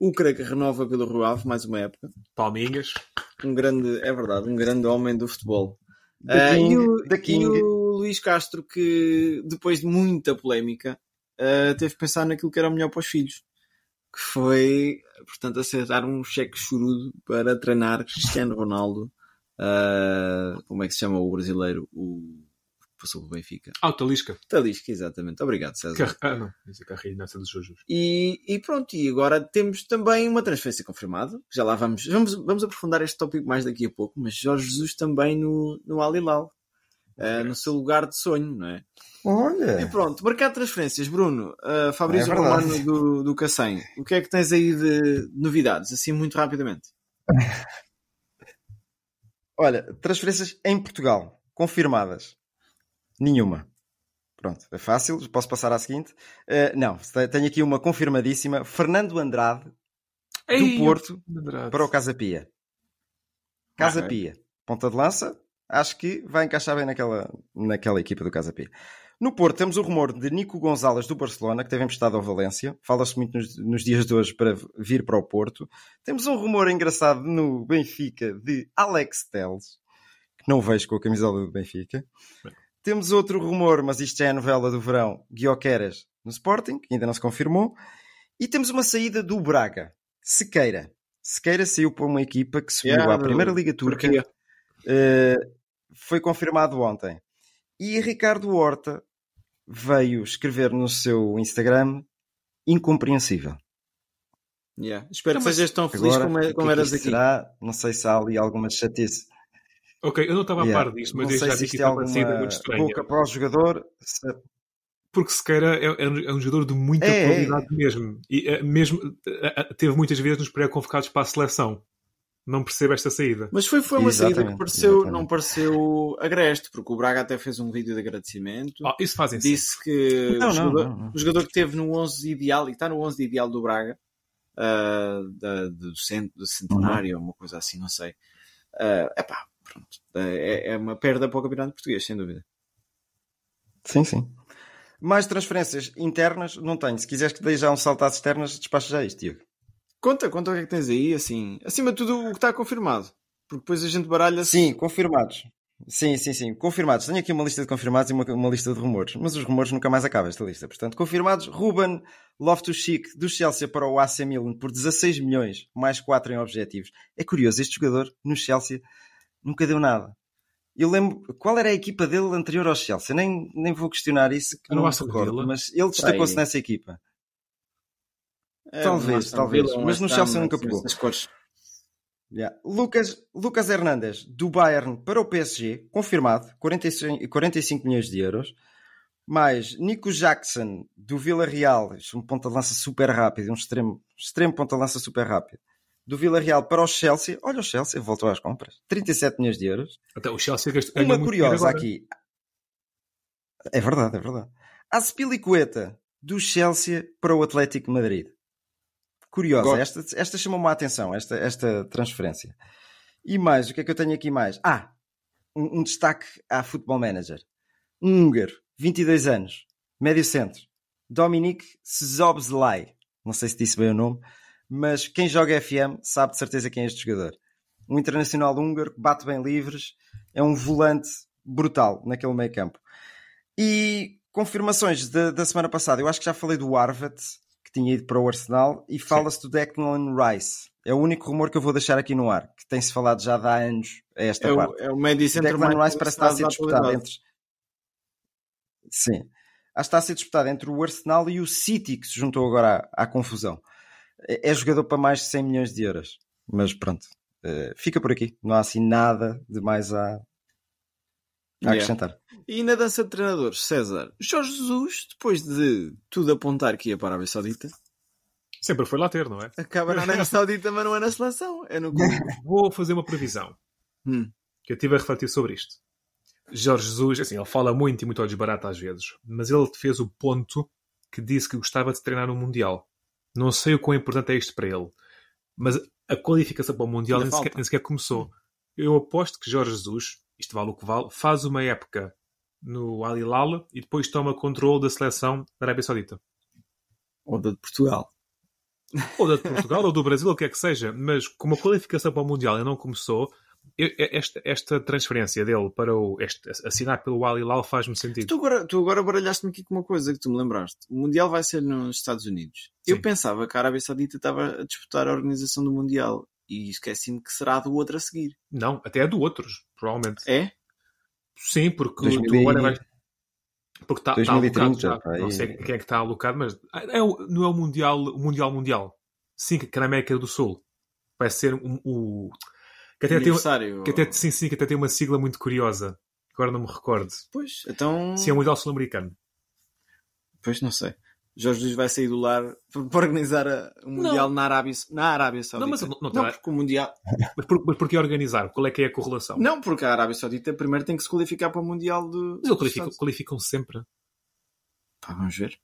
O Creca renova pelo Rio Ave mais uma época. Palminhas. Um grande, é verdade, um grande homem do futebol. Ah, King, e, o, e o Luís Castro, que depois de muita polémica, teve que pensar naquilo que era o melhor para os filhos. Que foi, portanto, aceitar um cheque chorudo para treinar Cristiano Ronaldo. ah, como é que se chama o brasileiro? O que passou pelo Benfica. Ah, o Talisca. Talisca, exatamente. Obrigado, César. Car... Ah, não. Isso é carreira dos Jujus. E, e pronto, e agora temos também uma transferência confirmada. Já lá vamos, vamos, vamos aprofundar este tópico mais daqui a pouco, mas Jorge Jesus também no, no Al Hilal. Eh, no seu lugar de sonho, não é? E Olha, pronto, mercado de transferências, Bruno, uh, Fabrício É. Romano do, do Cacém, o que é que tens aí de novidades, assim muito rapidamente? olha, transferências em Portugal, confirmadas. Nenhuma. Pronto, é fácil, posso passar à seguinte. Eh, não, tenho aqui uma confirmadíssima. Fernando Andrade, do Ei, Porto, Andrade. para o Casa Pia. Casa Ok. Pia, ponta de lança, acho que vai encaixar bem naquela, naquela equipa do Casa Pia. No Porto temos o rumor de Nico Gonzalez do Barcelona, que teve emprestado ao Valência. Fala-se muito nos, nos dias de hoje para vir para o Porto. Temos um rumor engraçado no Benfica de Alex Telles, que não vejo com a camisola do Benfica. Temos outro rumor, mas isto já é a novela do verão, Guioqueras no Sporting, que ainda não se confirmou. E temos uma saída do Braga, Sequeira. Sequeira saiu para uma equipa que subiu Yeah, à Primeira Liga Turca. Turquia. Foi confirmado ontem. E Ricardo Horta veio escrever no seu Instagram incompreensível. Yeah. Espero Então, que sejas tão feliz Agora, como, é- como é que eras aqui. será? Não sei se há ali alguma chatice. Ok, eu não estava a Yeah. par disto, mas não eu sei já se vi que é alguma muito estranha. boca para o jogador. se- Porque Sequeira é, é um- é um jogador de muita É, é. qualidade mesmo. E mesmo teve muitas vezes nos pré-convocados para a seleção. Não percebo esta saída. Mas foi, foi uma saída que Exatamente, pareceu, exatamente. não pareceu agreste, porque o Braga até fez um vídeo de agradecimento. Ah, isso fazem sim. Disse que Não, o, não, jogador, não, não. o jogador que teve no 11 ideal, e está no 11 ideal do Braga, ah, da- do, cent, do centenário, Uhum. uma coisa assim, não sei. É epá, pronto. É, é uma perda para o campeonato português, sem dúvida. Sim, sim. Mais transferências internas não tenho. Se quiseres que dê já um salto às externas, despacha já isto, Diego. Conta, conta o que é que tens aí, assim. Acima de tudo, o que está confirmado. Porque depois a gente baralha-se. Sim, confirmados. Sim, sim, sim. Confirmados. Tenho aqui uma lista de confirmados e uma, uma lista de rumores. Mas os rumores nunca mais acabam esta lista. Portanto, confirmados. Ruben Loftus-Cheek do Chelsea para o AC Milan por 16 milhões, mais 4 em objetivos. É curioso, este jogador no Chelsea nunca deu nada. Eu lembro, qual era a equipa dele anterior ao Chelsea? Nem, nem vou questionar isso, que Era o não me recordo. Mas ele destacou-se nessa equipa. É, Talvez, talvez. Villa, um Mas no Chelsea nunca pegou. Yeah. Lucas, Lucas Hernandes, do Bayern para o PSG, confirmado, 45, 45 milhões de euros. Mais Nico Jackson, do Villarreal, isto é um ponta de lança super rápido, um extremo, extremo ponta de lança super rápido. Do Villarreal para o Chelsea, olha o Chelsea, voltou às compras, 37 milhões de euros. Até o Chelsea gastou Uma curiosa aqui. É verdade, é verdade. Aspilicueta, do Chelsea para o Atlético de Madrid. Curiosa, Gosto. esta, esta chamou-me a atenção, esta, esta transferência. E mais, o que é que eu tenho aqui mais? Ah, um, um destaque à Football Manager. Um húngaro, 22 anos, médio centro, Dominic Szobzlai. Não sei se disse bem o nome, mas quem joga FM sabe de certeza quem é este jogador. Um internacional húngaro que bate bem livres, é um volante brutal naquele meio campo. E confirmações da, da semana passada, eu acho que já falei do Arvat, que tinha ido para o Arsenal, e fala-se do Declan Rice. É o único rumor que eu vou deixar aqui no ar, que tem-se falado já há anos a esta É parte. o, é o médio centro Declan mais Rice parece estar a ser disputado entre. Sim. Está a ser disputado entre o Arsenal e o City, que se juntou agora à, à confusão. É, é jogador para mais de 100 milhões de euros. Mas pronto, eh, fica por aqui. Não há assim nada de mais a, a Yeah. acrescentar. E na dança de treinadores, César, Jorge Jesus, depois de tudo apontar que ia para a Arábia Saudita, Sempre foi lá ter, não é? acaba na Arábia Saudita, mas não é na seleção, é no. Vou fazer uma previsão. Hum. Que eu estive a refletir sobre isto. Jorge Jesus, assim, ele fala muito e muito ao desbarato às vezes, mas ele fez o ponto que disse que gostava de treinar no Mundial. Não sei o quão importante é isto para ele, mas a qualificação para o Mundial nem sequer, nem sequer começou. Eu aposto que Jorge Jesus, isto vale o que vale, faz uma época no Al Hilal e depois toma controle da seleção da Arábia Saudita. Ou da de Portugal. Ou da de Portugal, ou do Brasil, ou o que é que seja. Mas como a qualificação para o Mundial ainda não começou, eu- esta, esta transferência dele para o, este, assinar pelo Al Hilal faz-me sentido. Tu agora, tu agora baralhaste-me aqui com uma coisa que tu me lembraste. O Mundial vai ser nos Estados Unidos. Sim. Eu pensava que a Arábia Saudita estava a disputar a organização do Mundial e esqueci-me que será do outro a seguir. Não, até é do outros, provavelmente. É? Sim, porque 2000 tu agora vais. Porque está tá 2030, alocado já. Não aí. sei quem é que está alocado, mas é não é o Mundial, o Mundial Mundial. Sim, que é na América do Sul. Vai ser um, o. Que até, tem, que até, sim, sim, que até tem uma sigla muito curiosa. Agora não me recordo. Pois, então. Sim, é o Mundial Sul-Americano. Pois não sei. Jorge Luís vai sair do lar para organizar o Mundial na Arábia, na Arábia Saudita. Não, mas não- não terá- porque o Mundial. Mas, por, mas porquê organizar? Qual é que é a correlação? Não, porque a Arábia Saudita primeiro tem que se qualificar para o Mundial de. Mas eles qualificam, qualificam sempre. Pá, vamos ver.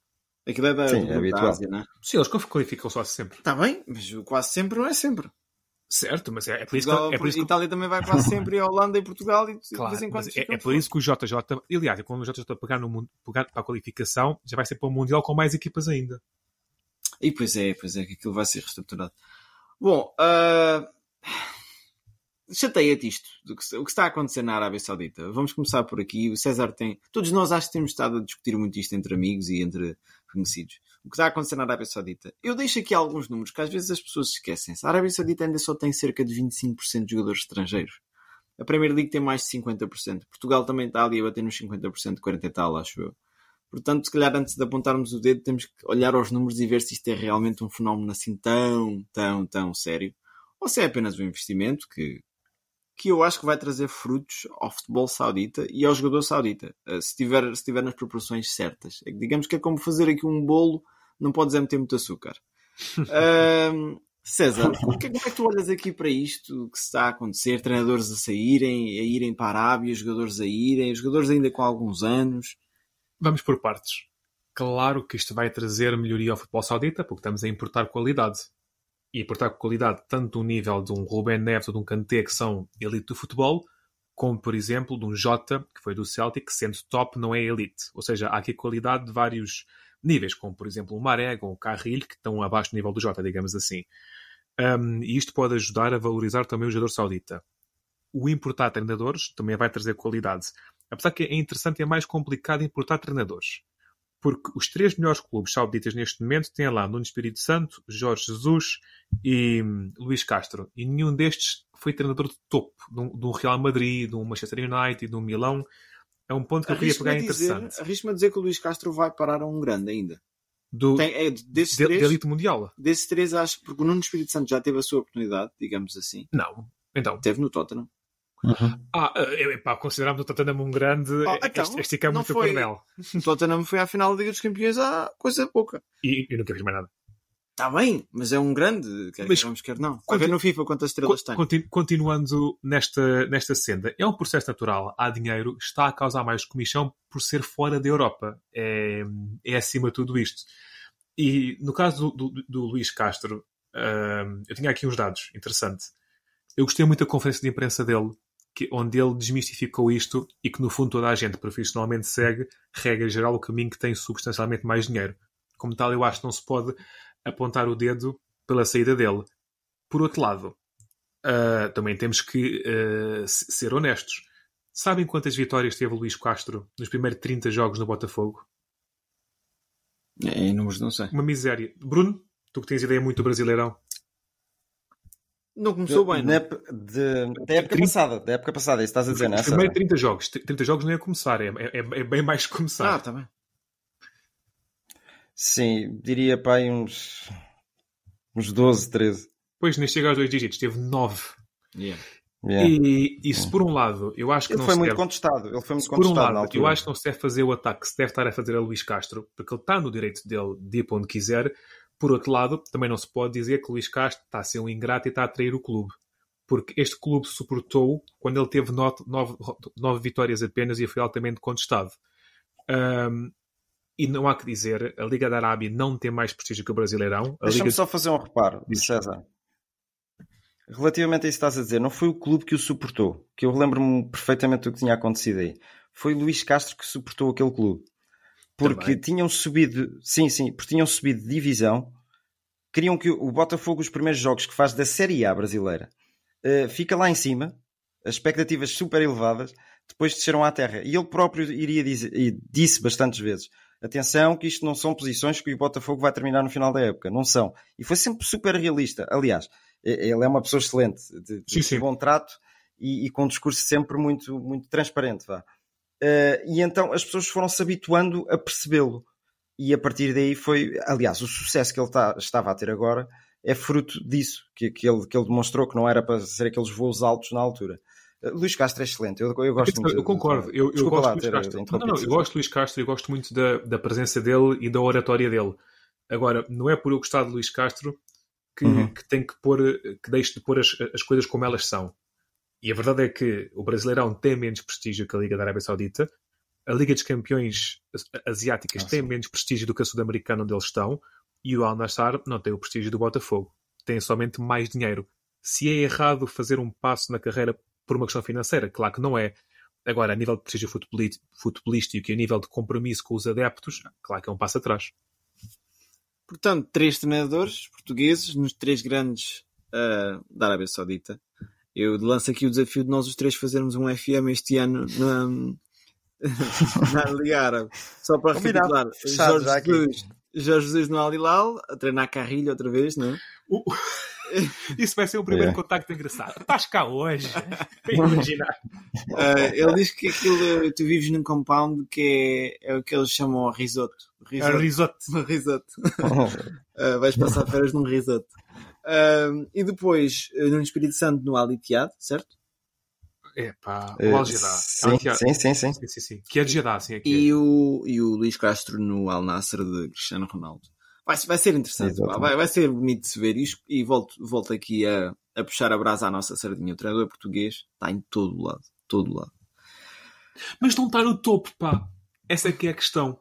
Aquilo é da, Sim, do é da habitual. Ásia, não é? Sim, eles qualificam só sempre. Está bem, mas quase sempre não é sempre. Certo, mas é, é por isso Portugal, que. É por isso que Itália também vai quase sempre, a Holanda e Portugal e de Claro, vez em quando é, é por isso que o JJ. Aliás, quando o JJ pegar, no, pegar para a qualificação, já vai ser para o Mundial com mais equipas ainda. E pois é, pois é, que aquilo vai ser reestruturado. Bom, uh... chateia-te isto, do que, o que está a acontecer na Arábia Saudita. Vamos começar por aqui. O César tem. Todos nós acho que temos estado a discutir muito isto entre amigos e entre conhecidos. O que está a acontecer na Arábia Saudita. Eu deixo aqui alguns números que às vezes as pessoas esquecem. A Arábia Saudita ainda só tem cerca de 25% de jogadores estrangeiros. A Premier League tem mais de 50%. Portugal também está ali a bater nos 50%, 40% e tal, acho eu. Portanto, se calhar antes de apontarmos o dedo, temos que olhar aos números e ver se isto é realmente um fenómeno assim tão, tão, tão sério. Ou se é apenas um investimento que, que eu acho que vai trazer frutos ao futebol saudita e ao jogador saudita, eh, se tiver, se tiver nas proporções certas. É que digamos que é como fazer aqui um bolo, não podes é meter muito açúcar. César, é- como é que tu olhas aqui para isto que está a acontecer? Treinadores a saírem, a irem para a Arábia, jogadores a irem, jogadores ainda com alguns anos. Vamos por partes. Claro que isto vai trazer melhoria ao futebol saudita, porque estamos a importar qualidade. E importar qualidade tanto do nível de um Rubén Neves ou de um Kanté, que são elite do futebol, como, por exemplo, de um Jota, que foi do Celtic, que sendo top não é elite. Ou seja, há aqui qualidade de vários níveis, como, por exemplo, o Marega ou o Carrilho, que estão abaixo do nível do Jota, digamos assim. Um, e isto pode ajudar a valorizar também o jogador saudita. O importar treinadores também vai trazer qualidade. Apesar que é interessante e é mais complicado importar treinadores. Porque os três melhores clubes sauditas neste momento têm lá Nuno Espírito Santo, Jorge Jesus e hum, Luís Castro. E nenhum destes foi treinador de topo. De um, um Real Madrid, de um Manchester United, de um Milão. É um ponto que eu queria pegar dizer- interessante. Arrisco-me a dizer que o Luís Castro vai parar a um grande ainda. Do, Tem, é, desses, de, três, de elite mundial. desses três, acho porque o Nuno Espírito Santo já teve a sua oportunidade, digamos assim. Não. Então, Teve no Tottenham. ah, eh, pá, consideramos o Tottenham um grande. Oh, é- então, este, este é não muito foi- coronel. O Tottenham foi à final da Liga dos Campeões há coisa pouca. E, e nunca fiz mais nada. Está bem, mas é um grande, quer Mas- queremos, quer não. Vai ver no FIFA quantas estrelas Co- tem. conti- continuando nesta, nesta senda, é um processo natural. Há dinheiro, está a causar mais comissão por ser fora da Europa. É, é acima de tudo isto. E no caso do, do, do Luís Castro, hum, eu tinha aqui uns dados interessantes. Eu gostei muito da conferência de imprensa dele, que, onde ele desmistificou isto e que no fundo toda a gente profissionalmente segue, regra geral, o caminho que tem substancialmente mais dinheiro. Como tal, eu acho que não se pode apontar o dedo pela saída dele. Por outro lado, ah, também temos que ah, se- ser honestos. Sabem quantas vitórias teve o Luís Castro nos primeiros 30 jogos no Botafogo? É, em números não sei. Uma miséria. Bruno, tu que tens ideia muito do Brasileirão. Não começou bem, Na não? ép- de- da época passada, da época passada, isso estás a dizer, não é? Primeiros 30 jogos. 30 jogos não é começar, é, é, é bem mais Ah, começar. está bem. Sim, diria para aí uns, uns 12, 13. Depois nem chega aos dois dígitos, teve 9. Yeah. Yeah. E, e se por um lado, eu acho que Ele não foi se muito deve... contestado. Ele foi muito Se por um lado, eu acho que não se deve fazer o ataque que se deve estar a fazer a Luís Castro, porque ele está no direito dele de ir para onde quiser. Por outro lado, também não se pode dizer que o Luís Castro está a ser um ingrato e está a trair o clube. Porque este clube suportou quando ele teve nove, nove, nove vitórias apenas e foi altamente contestado. Ahm, e não há que dizer, a Liga da Arábia não tem mais prestígio que o Brasileirão. Deixa-me Liga... só fazer um reparo, Diz. César. Relativamente a isso que estás a dizer, não foi o clube que o suportou, que eu lembro-me perfeitamente do que tinha acontecido aí. Foi Luís Castro que suportou aquele clube. Porque Também. tinham subido, sim, sim, porque tinham subido de divisão, queriam que o Botafogo, os primeiros jogos que faz da Série A brasileira, uh, fica lá em cima, as expectativas super elevadas, depois desceram à terra. E ele próprio iria dizer, e disse bastantes vezes: atenção, que isto não são posições que o Botafogo vai terminar no final da época. Não são. E foi sempre super realista. Aliás, ele é uma pessoa excelente, de, de, Sim, sim. de bom trato e, e com um discurso sempre muito, muito transparente. Vá. Uh, e então as pessoas foram se habituando a percebê-lo. E a partir daí foi, aliás, o sucesso que ele tá, estava a ter agora é fruto disso, que, que, ele, que ele demonstrou que não era para ser aqueles voos altos na altura. Luís Castro é excelente, eu, eu gosto muito. Eu concordo, eu, eu gosto lá de Luís Castro. Não, interrompido, não, eu gosto de Luís Castro e gosto muito da, da presença dele e da oratória dele. Agora, não é por eu gostar de Luís Castro que, Uhum. que tem que pôr, que deixe de pôr as, as coisas como elas são. E a verdade é que o Brasileirão tem menos prestígio que a Liga da Arábia Saudita, a Liga dos Campeões Asiáticas Ah, tem sim. menos prestígio do que a Sul-Americana onde eles estão, e o Al Nassr não tem o prestígio do Botafogo. Tem somente mais dinheiro. Se é errado fazer um passo na carreira por uma questão financeira, claro que não é. Agora, a nível de prestígio futebolístico e a nível de compromisso com os adeptos, claro que é um passo atrás. Portanto, três treinadores portugueses nos três grandes ah, da Arábia Saudita. Eu lanço aqui o desafio de nós os três fazermos um FM este ano na, na Liga Árabe. Só para Combinado. recapitular. Jorge. Jesus, Jorge Jesus no Al Hilal, a treinar Carrilho outra vez, não é? Uh, Isso vai ser o primeiro É. contacto engraçado. Estás cá hoje. Imaginar. Ah, ele diz que aquilo, tu vives num compound que é, é o que eles chamam de risoto. É risoto. Um risoto. Uh, vais passar férias num risoto. Um, e depois, uh, no Espírito Santo, no Al Ittihad, certo? É pá, Eh, o Al Jeddah. sim, sim, sim, sim. Sim, sim, sim. Que é de Jeddah, sim. Aqui E o, e o Luís Castro no Al Nasser de Cristiano Ronaldo. Vai, vai ser interessante, vai, vai ser bonito de se ver isto. E volto, volto aqui a, a puxar a brasa à nossa sardinha. O treinador português está em todo lado. Todo lado. Mas não está no topo, pá. Essa é que é a questão.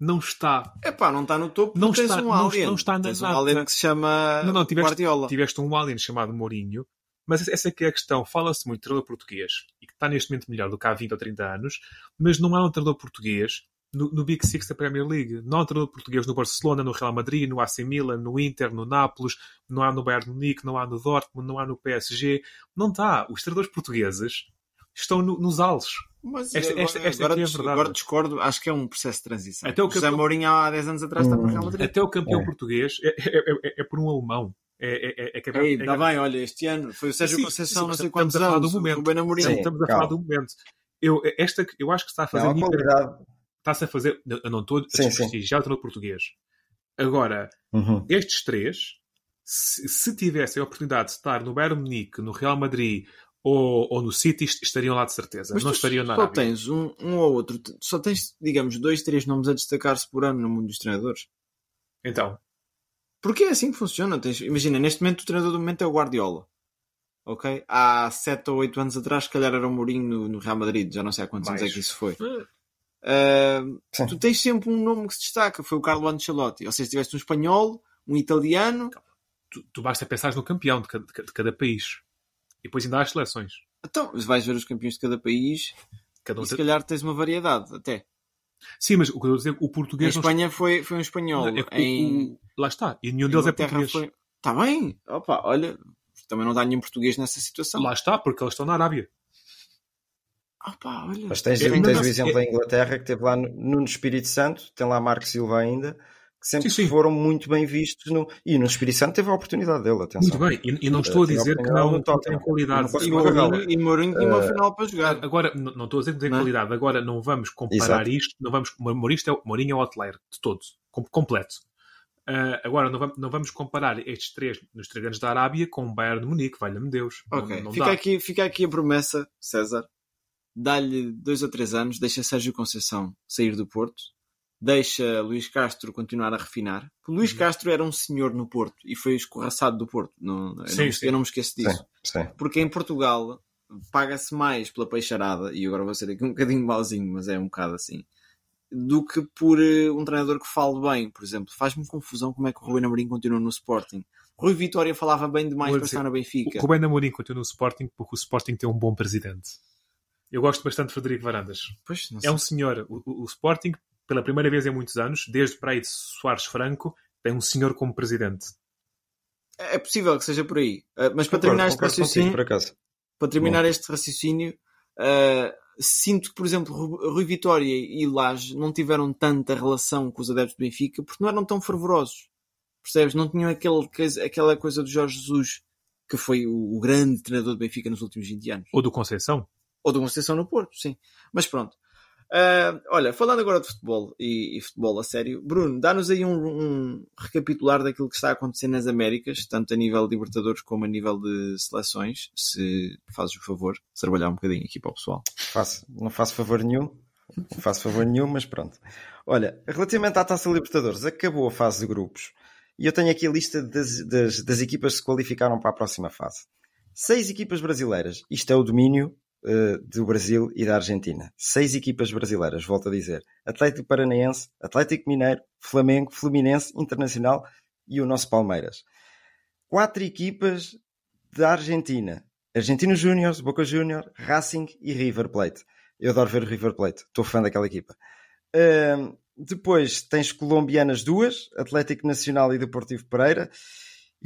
Não está. É pá, não está no topo. Não tens está- um não- alien. não está na tens um nata. alien que se chama Não, não, tiveste, Guardiola. tiveste um alien chamado Mourinho, mas essa é que é a questão. Fala-se muito de treinador português e que está neste momento melhor do que há 20 ou 30 anos, mas não há um treinador português no, no Big Six da Premier League. Não há um treinador português no Barcelona, no Real Madrid, no AC Milan, no Inter, no Nápoles, não há no Bayern Munique, não há no Dortmund, não há no PSG. Não está. Os treinadores portugueses estão no- nos ales. Mas Esta- agora, esta- esta agora, aqui é a dis- verdade. agora discordo, acho que é um processo de transição. Até o José campeão- Mourinho há 10 anos atrás está no Real Madrid. Até o campeão É. português é, é- é- é por um alemão. É, é, é, é, Ei, é- está bem, olha, este ano foi o Sérgio Sim, Conceição, sim, não sei estamos quantos a falar anos, do momento. o Ruben Amorim. Sim. Estamos a falar do momento. Eu, esta, eu acho que está a fazer Não, a qualidade. Está-se a fazer. Eu não estou a desprestigiar o treinador português. Agora, Uhum. estes três, se, se tivessem a oportunidade de estar no Bayern Munique, no Real Madrid ou, ou no City, est- estariam lá de certeza. Mas não tu estariam na só tens um, um ou outro, só tens, digamos, dois, três nomes a destacar-se por ano no mundo dos treinadores. Então, Porque é assim que funciona. Tens, imagina, neste momento o treinador do momento é o Guardiola. Ok? Há 7 ou 8 anos atrás, se calhar era o Mourinho no, no Real Madrid. Já não sei há quantos anos é Mais. que isso foi. Sim. tu tens sempre um nome que se destaca. Foi o Carlo Ancelotti. Ou seja, tiveste um espanhol, um italiano. tu, tu basta pensar no campeão de cada, de cada país. E depois ainda há as seleções. Então, vais ver os campeões de cada país Cada um e se calhar tens uma variedade até. Sim, mas o que eu a dizer, o Em português não Espanha foi, foi um espanhol. É que o- em o- lá está. E nenhum deles é português. foi... Está bem. Opa, olha, também não dá nenhum português nessa situação. Lá está, porque eles estão na Arábia. Opa, olha. Mas tens, É, tens mas- o exemplo da Inglaterra que teve lá no, Espírito Santo, tem lá Marco Silva ainda, que sempre Sim, sim. foram muito bem vistos. No, e no Espírito Santo teve a oportunidade dele, atenção. Muito bem. E, e não estou a a dizer que não, não tem qualidade. Não E Mourinho, e Mourinho tinha uma final para jogar. Agora, não estou a dizer que não tem Não é? qualidade. Agora, não vamos comparar Exato. isto. Não vamos, Mourinho é, o- Mourinho é o outlier de todos. com- completo. Ah, agora, não vamos, não vamos comparar estes três nos três grandes da Arábia com o Bayern de Munique. Valha-me Deus. Não- Ok, não fica, dá. aqui, fica aqui a promessa, César. Dá-lhe dois ou três anos, deixa Sérgio Conceição sair do Porto, deixa Luís Castro continuar a refinar. Luís Uhum. Castro era um senhor no Porto e foi escorraçado do Porto. Não, eu, Sim, não, sim. eu não me esqueço disso. Sim. Porque em Portugal paga-se mais pela peixarada, e agora vou ser aqui um bocadinho mauzinho, mas é um bocado assim, do que por eh, um treinador que fale bem. Por exemplo, faz-me confusão como é que o Rui Amorim continua no Sporting. Rui Vitória falava bem demais para estar na Benfica. O Rubén Amorim continua no Sporting porque o Sporting tem um bom presidente. Eu gosto bastante de Frederico Varandas. Pois, não É um senhor. O, o- Sporting, pela primeira vez em muitos anos, desde para aí de Soares Franco, tem um senhor como presidente. é possível que seja por aí. Uh, mas para Concordo, terminar este raciocínio, por acaso. para terminar este raciocínio, uh, sinto que, por exemplo, Ru- Rui Vitória e Laje não tiveram tanta relação com os adeptos do Benfica porque não eram tão fervorosos. Percebes? Não tinham aquele, aquela coisa do Jorge Jesus, que foi o, o grande treinador do Benfica nos últimos 20 anos. Ou do Conceição. Ou do Conceição no Porto, sim. Mas pronto. Ah, olha, falando agora de futebol e, e futebol a sério, Bruno, dá-nos aí um, um recapitular daquilo que está a acontecer nas Américas, tanto a nível de Libertadores como a nível de seleções, se fazes o favor de trabalhar um bocadinho aqui para o pessoal. Faço, não faço favor nenhum. Não faço favor nenhum, mas pronto. Olha, relativamente à Taça Libertadores, acabou a fase de grupos. E eu tenho aqui a lista das, das, das equipas que se qualificaram para a próxima fase. Seis equipas brasileiras. Isto é o domínio do Brasil e da Argentina. Seis equipas brasileiras, volto a dizer. Atlético Paranaense, Atlético Mineiro, Flamengo, Fluminense, Internacional e o nosso Palmeiras. Quatro equipas da Argentina. Argentino Júnior, Boca Júnior, Racing e River Plate. Eu adoro ver o River Plate. Estou fã daquela equipa. Ahm, depois tens colombianas duas, Atlético Nacional e Deportivo Pereira.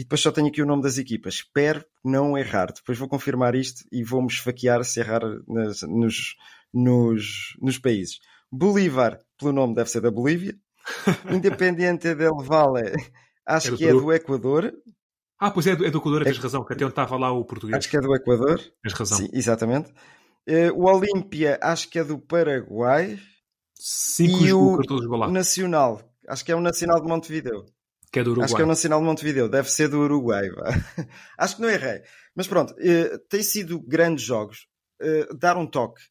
E depois só tenho aqui o nome das equipas. Espero não errar. Depois vou confirmar isto e vou-me esfaquear se errar nas- nos, nos, nos países. Bolívar, pelo nome, deve ser da Bolívia. Independiente del Valle, acho É do que é do Equador. Ah, pois é, do- é do Equador, tens razão, que até onde estava lá o português. Acho que é do Equador. Tens razão. Sim, exatamente. Eh, o Olímpia, acho que é do Paraguai. Cinco e o lá, Nacional, acho que é o Nacional de Montevideo. Que é do Uruguai. Acho que é o Nacional de Montevideo, deve ser do Uruguai. vá. acho que não errei. Mas pronto, eh, tem sido grandes jogos. Eh, dar um toque.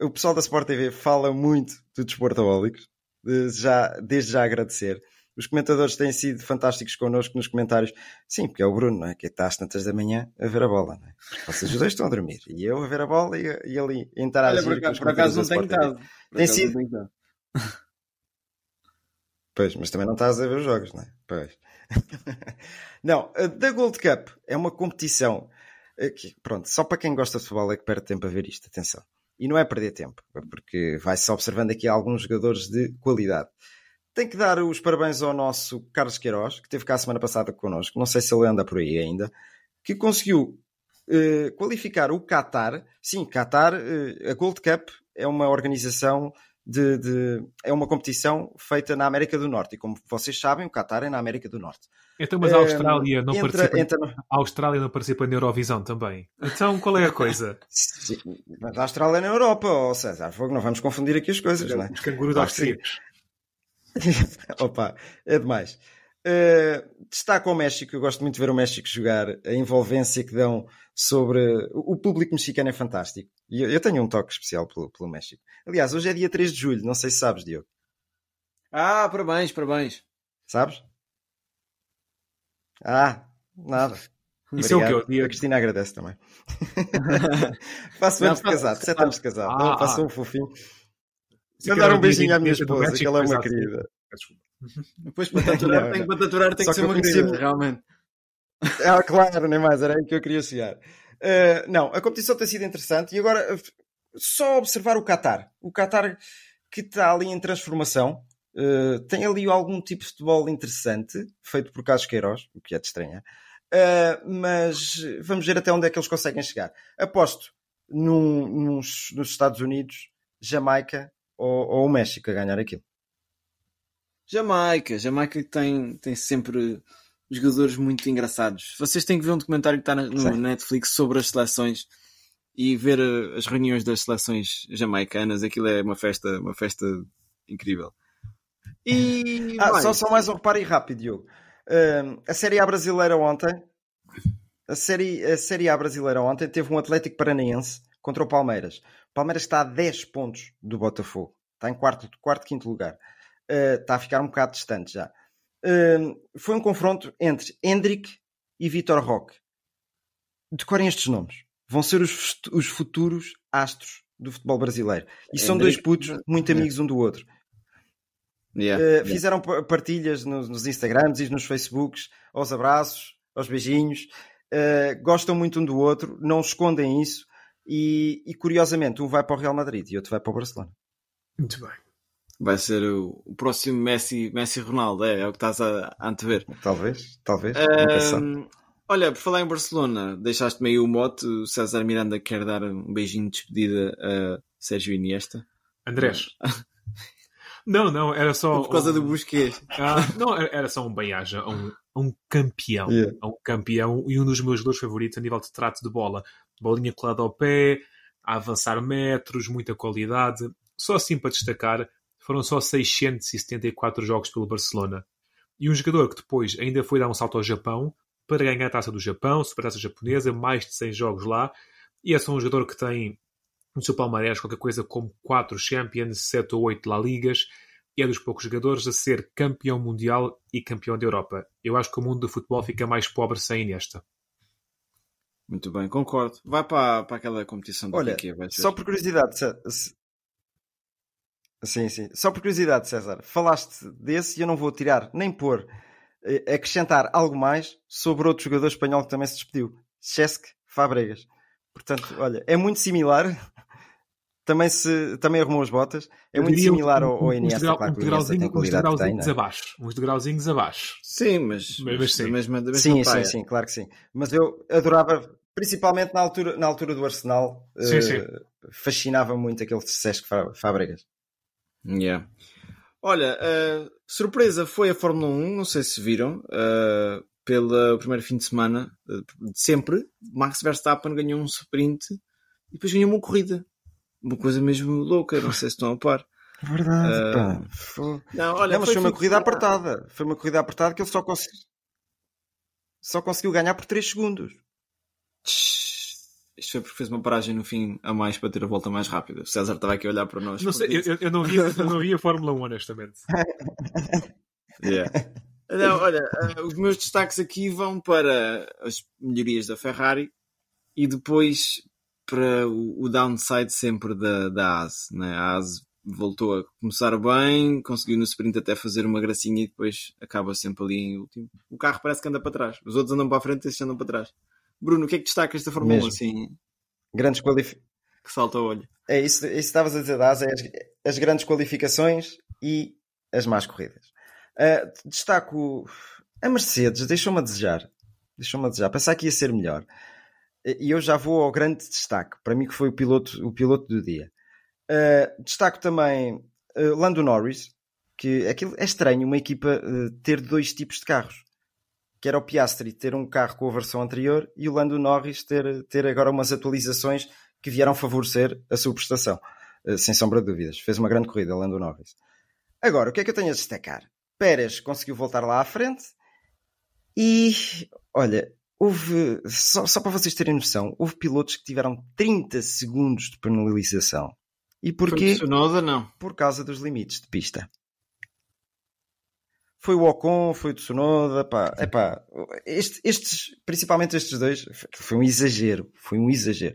O pessoal da Sport TV fala muito do Desportaólicos. Eh, já, desde já agradecer. Os comentadores têm sido fantásticos connosco nos comentários. Sim, porque é o Bruno, não é? Que está às tantas da manhã a ver a bola, não é? Vocês os dois estão a dormir. E eu a ver a bola e, e ele a interagir Olha, por acaso, os por acaso não tenho estado. Tem sido. Pois, mas também não estás a ver os jogos, não é? Pois. não, a da Gold Cup é uma competição eh, que, pronto, só para quem gosta de futebol é que perde tempo a ver isto, atenção. E não é perder tempo, porque vai-se observando aqui alguns jogadores de qualidade. Tenho que dar os parabéns ao nosso Carlos Queiroz, que esteve cá a semana passada connosco, não sei se ele anda por aí ainda, que conseguiu eh, qualificar o Qatar. Sim, Qatar, eh, a Gold Cup é uma organização de, de- é uma competição feita na América do Norte. E como vocês sabem, o Qatar é na América do Norte. Então, mas a Eh, Austrália não entra- participa. entra A Austrália não participa na Eurovisão também. Então, qual é a coisa? Sim, mas a Austrália é na Europa, ó César. Fogo, não vamos confundir aqui as coisas, não é? Os austríacos. Opa, é demais. Uh, destaco o México, eu gosto muito de ver o México jogar, a envolvência que dão sobre. O público mexicano é fantástico. E eu, eu tenho um toque especial pelo, pelo México. Aliás, hoje é dia 3 de julho, não sei se sabes, Diogo. Ah, parabéns, parabéns. Sabes? Ah, nada. Isso é o? Obrigado. O dia- A Cristina agradece também. Faço anos de casado, faço- 7 anos de casado. Ah, Não, passou ah. um fofinho. Se Mandar um beijinho à minha 20 do esposa, que ela é uma há- querida. Desculpa. Depois para taturar, tem, para taturar tem Só que ser que eu uma querida, realmente. Ah, claro, nem mais, era aí que eu queria chegar. Uh, não, a competição tem sido interessante e agora só observar o Qatar. O Qatar que está ali em transformação. uh, tem ali algum tipo de futebol interessante, feito por Carlos Queiroz, o que é de estranhar. Uh, mas vamos ver até onde é que eles conseguem chegar. Aposto num- nos, nos Estados Unidos, Jamaica ou, ou o México a ganhar aquilo. Jamaica, Jamaica tem, tem sempre jogadores muito engraçados. Vocês têm que ver um documentário que está no Sim. Netflix sobre as seleções e ver eh, as reuniões das seleções jamaicanas. Aquilo é uma festa, uma festa incrível. E Ah, só, só mais um reparo aí rápido, Diogo. Um, a Série A brasileira ontem, a série, a série A brasileira ontem teve um Atlético Paranaense contra o Palmeiras. O Palmeiras está a 10 pontos do Botafogo. Está em quarto, quarto quinto lugar. Está a ficar um bocado distante já. Um, foi um confronto entre Hendrick e Vitor Roque. Decorem estes nomes. Vão ser os, os futuros astros do futebol brasileiro. E são dois putos muito amigos um do outro. Yeah, Uh, yeah. fizeram pa- partilhas nos, nos Instagrams e nos Facebooks, aos abraços, aos beijinhos, Uh, gostam muito um do outro, não escondem isso e, e, curiosamente um vai para o Real Madrid e outro vai para o Barcelona. Muito bem. Vai ser o, o próximo Messi, Messi Ronaldo, é, é o que estás a, a antever. Talvez, talvez. olha, por falar em Barcelona, deixaste meio o mote, o César Miranda quer dar um beijinho de despedida a Sérgio Iniesta. Andrés. Não, não, era só. Por causa um- do Busquets. Ah, não, era só um bem-aja, a um, um campeão. Yeah. Um campeão e um dos meus jogadores favoritos a nível de trato de bola. Bolinha colada ao pé, a avançar metros, muita qualidade. Só assim para destacar, foram só 674 jogos pelo Barcelona. E um jogador que depois ainda foi dar um salto ao Japão para ganhar a taça do Japão, supertaça japonesa, mais de 100 jogos lá. E é só um jogador que tem no seu palmarés qualquer coisa como 4 Champions, 7 ou 8 La Ligas e é dos poucos jogadores a ser campeão mundial e campeão da Europa. Eu acho que o mundo do futebol fica mais pobre sem Iniesta. Muito bem, concordo. Vai para, para aquela competição do Olha, ver. só por curiosidade, sim, sim, só por curiosidade, César, falaste desse e eu não vou tirar nem pôr, eh, acrescentar algo mais sobre outro jogador espanhol que também se despediu, Cesc Fabregas. Portanto, olha, é muito similar, também, se, também arrumou as botas, é muito similar um- ao, ao um- Iniesta, degrau- claro uns que o Iniesta tem degrauzinho- uns degrauzinhos é? abaixo. Uns degrauzinhos abaixo. Sim, mas, Mas- mas sim. da mesma, da mesma Sim, sim, sim, claro que sim. Mas eu adorava, principalmente na altura, na altura do Arsenal, Sim, eh, sim. fascinava muito aquele Cesc Fábregas. Yeah. Olha, uh, surpresa foi a Fórmula 1, não sei se viram, uh, pelo primeiro fim de semana uh, de sempre, Max Verstappen ganhou um sprint e depois ganhou uma corrida. Uma coisa mesmo louca, não sei se estão a par. Verdade, pá. Foi- Não, olha, Não, mas foi uma fim de corrida apertada. Foi uma corrida apertada que ele só conseguiu. Só conseguiu ganhar por 3 segundos. Tch, Isto foi porque fez uma paragem no fim a mais para ter a volta mais rápida. O César estava aqui a olhar para nós. Não sei, eu, eu- não vi, eu não vi a Fórmula 1, honestamente. Yeah. Não, olha, eh, os meus destaques aqui vão para as melhorias da Ferrari e depois para o, downside sempre da, da AS. Né? A AS voltou a começar bem, conseguiu no sprint até fazer uma gracinha e depois acaba sempre ali em último. O carro parece que anda para trás. Os outros andam para a frente e estes andam para trás. Bruno, o que é que destacas da Fórmula 1 Mesmo. assim Grandes qualificações. que salta ao olho? É isso, é isso que estavas a dizer, é as, as grandes qualificações e as más corridas. Ah, destaco a Mercedes, deixou-me a desejar. Deixou-me a desejar. Pensar que ia ser melhor. E eu já vou ao grande destaque. Para mim que foi o piloto, o piloto do dia. Ah, destaco também ah, Lando Norris, que aquilo é estranho uma equipa ah, ter dois tipos de carros. Que era o Piastri ter um carro com a versão anterior e o Lando Norris ter, ter agora umas atualizações que vieram favorecer a sua prestação. Uh, Sem sombra de dúvidas. Fez uma grande corrida, Lando Norris. Agora, o que é que eu tenho a destacar? Pérez conseguiu voltar lá à frente e, olha, houve, só, só para vocês terem noção, houve pilotos que tiveram 30 segundos de penalização. E porquê? Tsunoda, não. Por causa dos limites de pista. Foi o Ocon, foi o Tsunoda, pá, epá, este, estes, principalmente estes dois, foi um exagero, foi um exagero.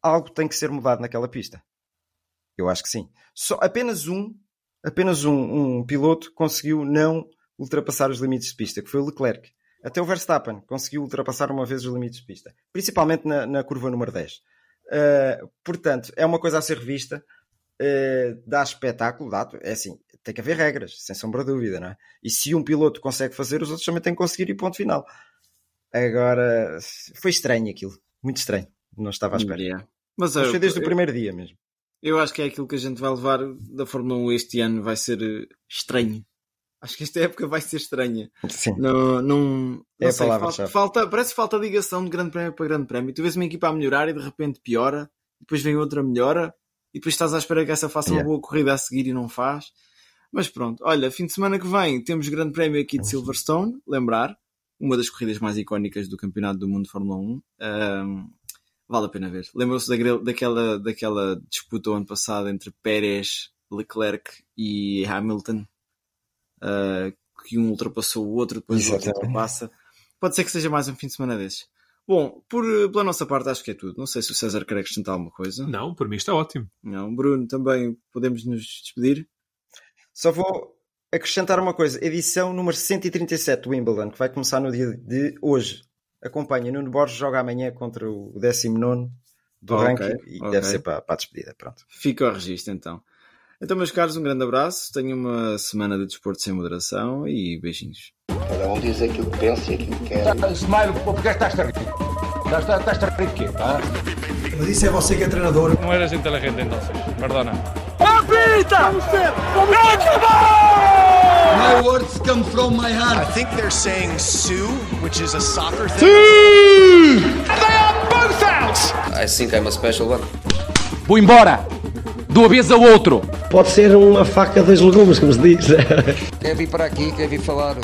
Algo tem que ser mudado naquela pista. Eu acho que sim. Só, apenas um, apenas um, um piloto conseguiu não ultrapassar os limites de pista, que foi o Leclerc. Até o Verstappen conseguiu ultrapassar uma vez os limites de pista, principalmente na, na curva número 10. Uh, portanto, é uma coisa a ser revista. Uh, dá espetáculo, dá, é assim, tem que haver regras, sem sombra de dúvida, não é? E se um piloto consegue fazer, os outros também têm que conseguir e ponto final. Agora, foi estranho aquilo, muito estranho, não estava à espera. Yeah. Mas, Mas eu- foi desde o eu- primeiro dia mesmo. Eu acho que é aquilo que a gente vai levar da Fórmula 1 este ano vai ser eh, estranho. Acho que esta época vai ser estranha. Sim. Não, não, É a sei, falta, falta- parece que falta ligação de grande prémio para grande prémio. Tu vês uma equipa a melhorar e de repente piora, depois vem outra melhora e depois estás à espera que essa faça uma Yeah. boa corrida a seguir e não faz. Mas pronto, olha, fim de semana que vem temos grande prémio aqui de Silverstone, lembrar, uma das corridas mais icónicas do Campeonato do Mundo de Fórmula 1. Ahm, vale a pena ver. Lembram-se da daquela, daquela disputa o ano passado entre Pérez, Leclerc e Hamilton? Ah, que um ultrapassou o outro, depois o outro Exatamente. ultrapassa. Pode ser que seja mais um fim de semana desses. Bom, por, pela nossa parte acho que é tudo. Não sei se o César quer acrescentar alguma coisa. Não, por mim está ótimo. Não. Bruno, também podemos nos despedir. Só vou acrescentar uma coisa: edição número 137 do Wimbledon, que vai começar no dia de hoje. Acompanha, Nuno Borges joga amanhã contra o 19 do Ok, ranking e ok. deve ser para, para a despedida. Pronto. Fica ao registro então. Então, meus caros, um grande abraço. Tenham uma semana de desporto sem moderação e beijinhos. Cada um diz aquilo que pensa e aquilo que quer. Smile, porque estás a rir? Estás a estás de quê? Ah? Mas isso é você que é treinador. No eres inteligente entonces, perdona. My words come from my I heart. think they're saying Sue, which is a soccer thing. And they are both out! I think I'm a special one. Vou embora! De uma vez ao outro! Pode ser uma faca dos legumes, como se diz. Quer vir para aqui, quer vir falar.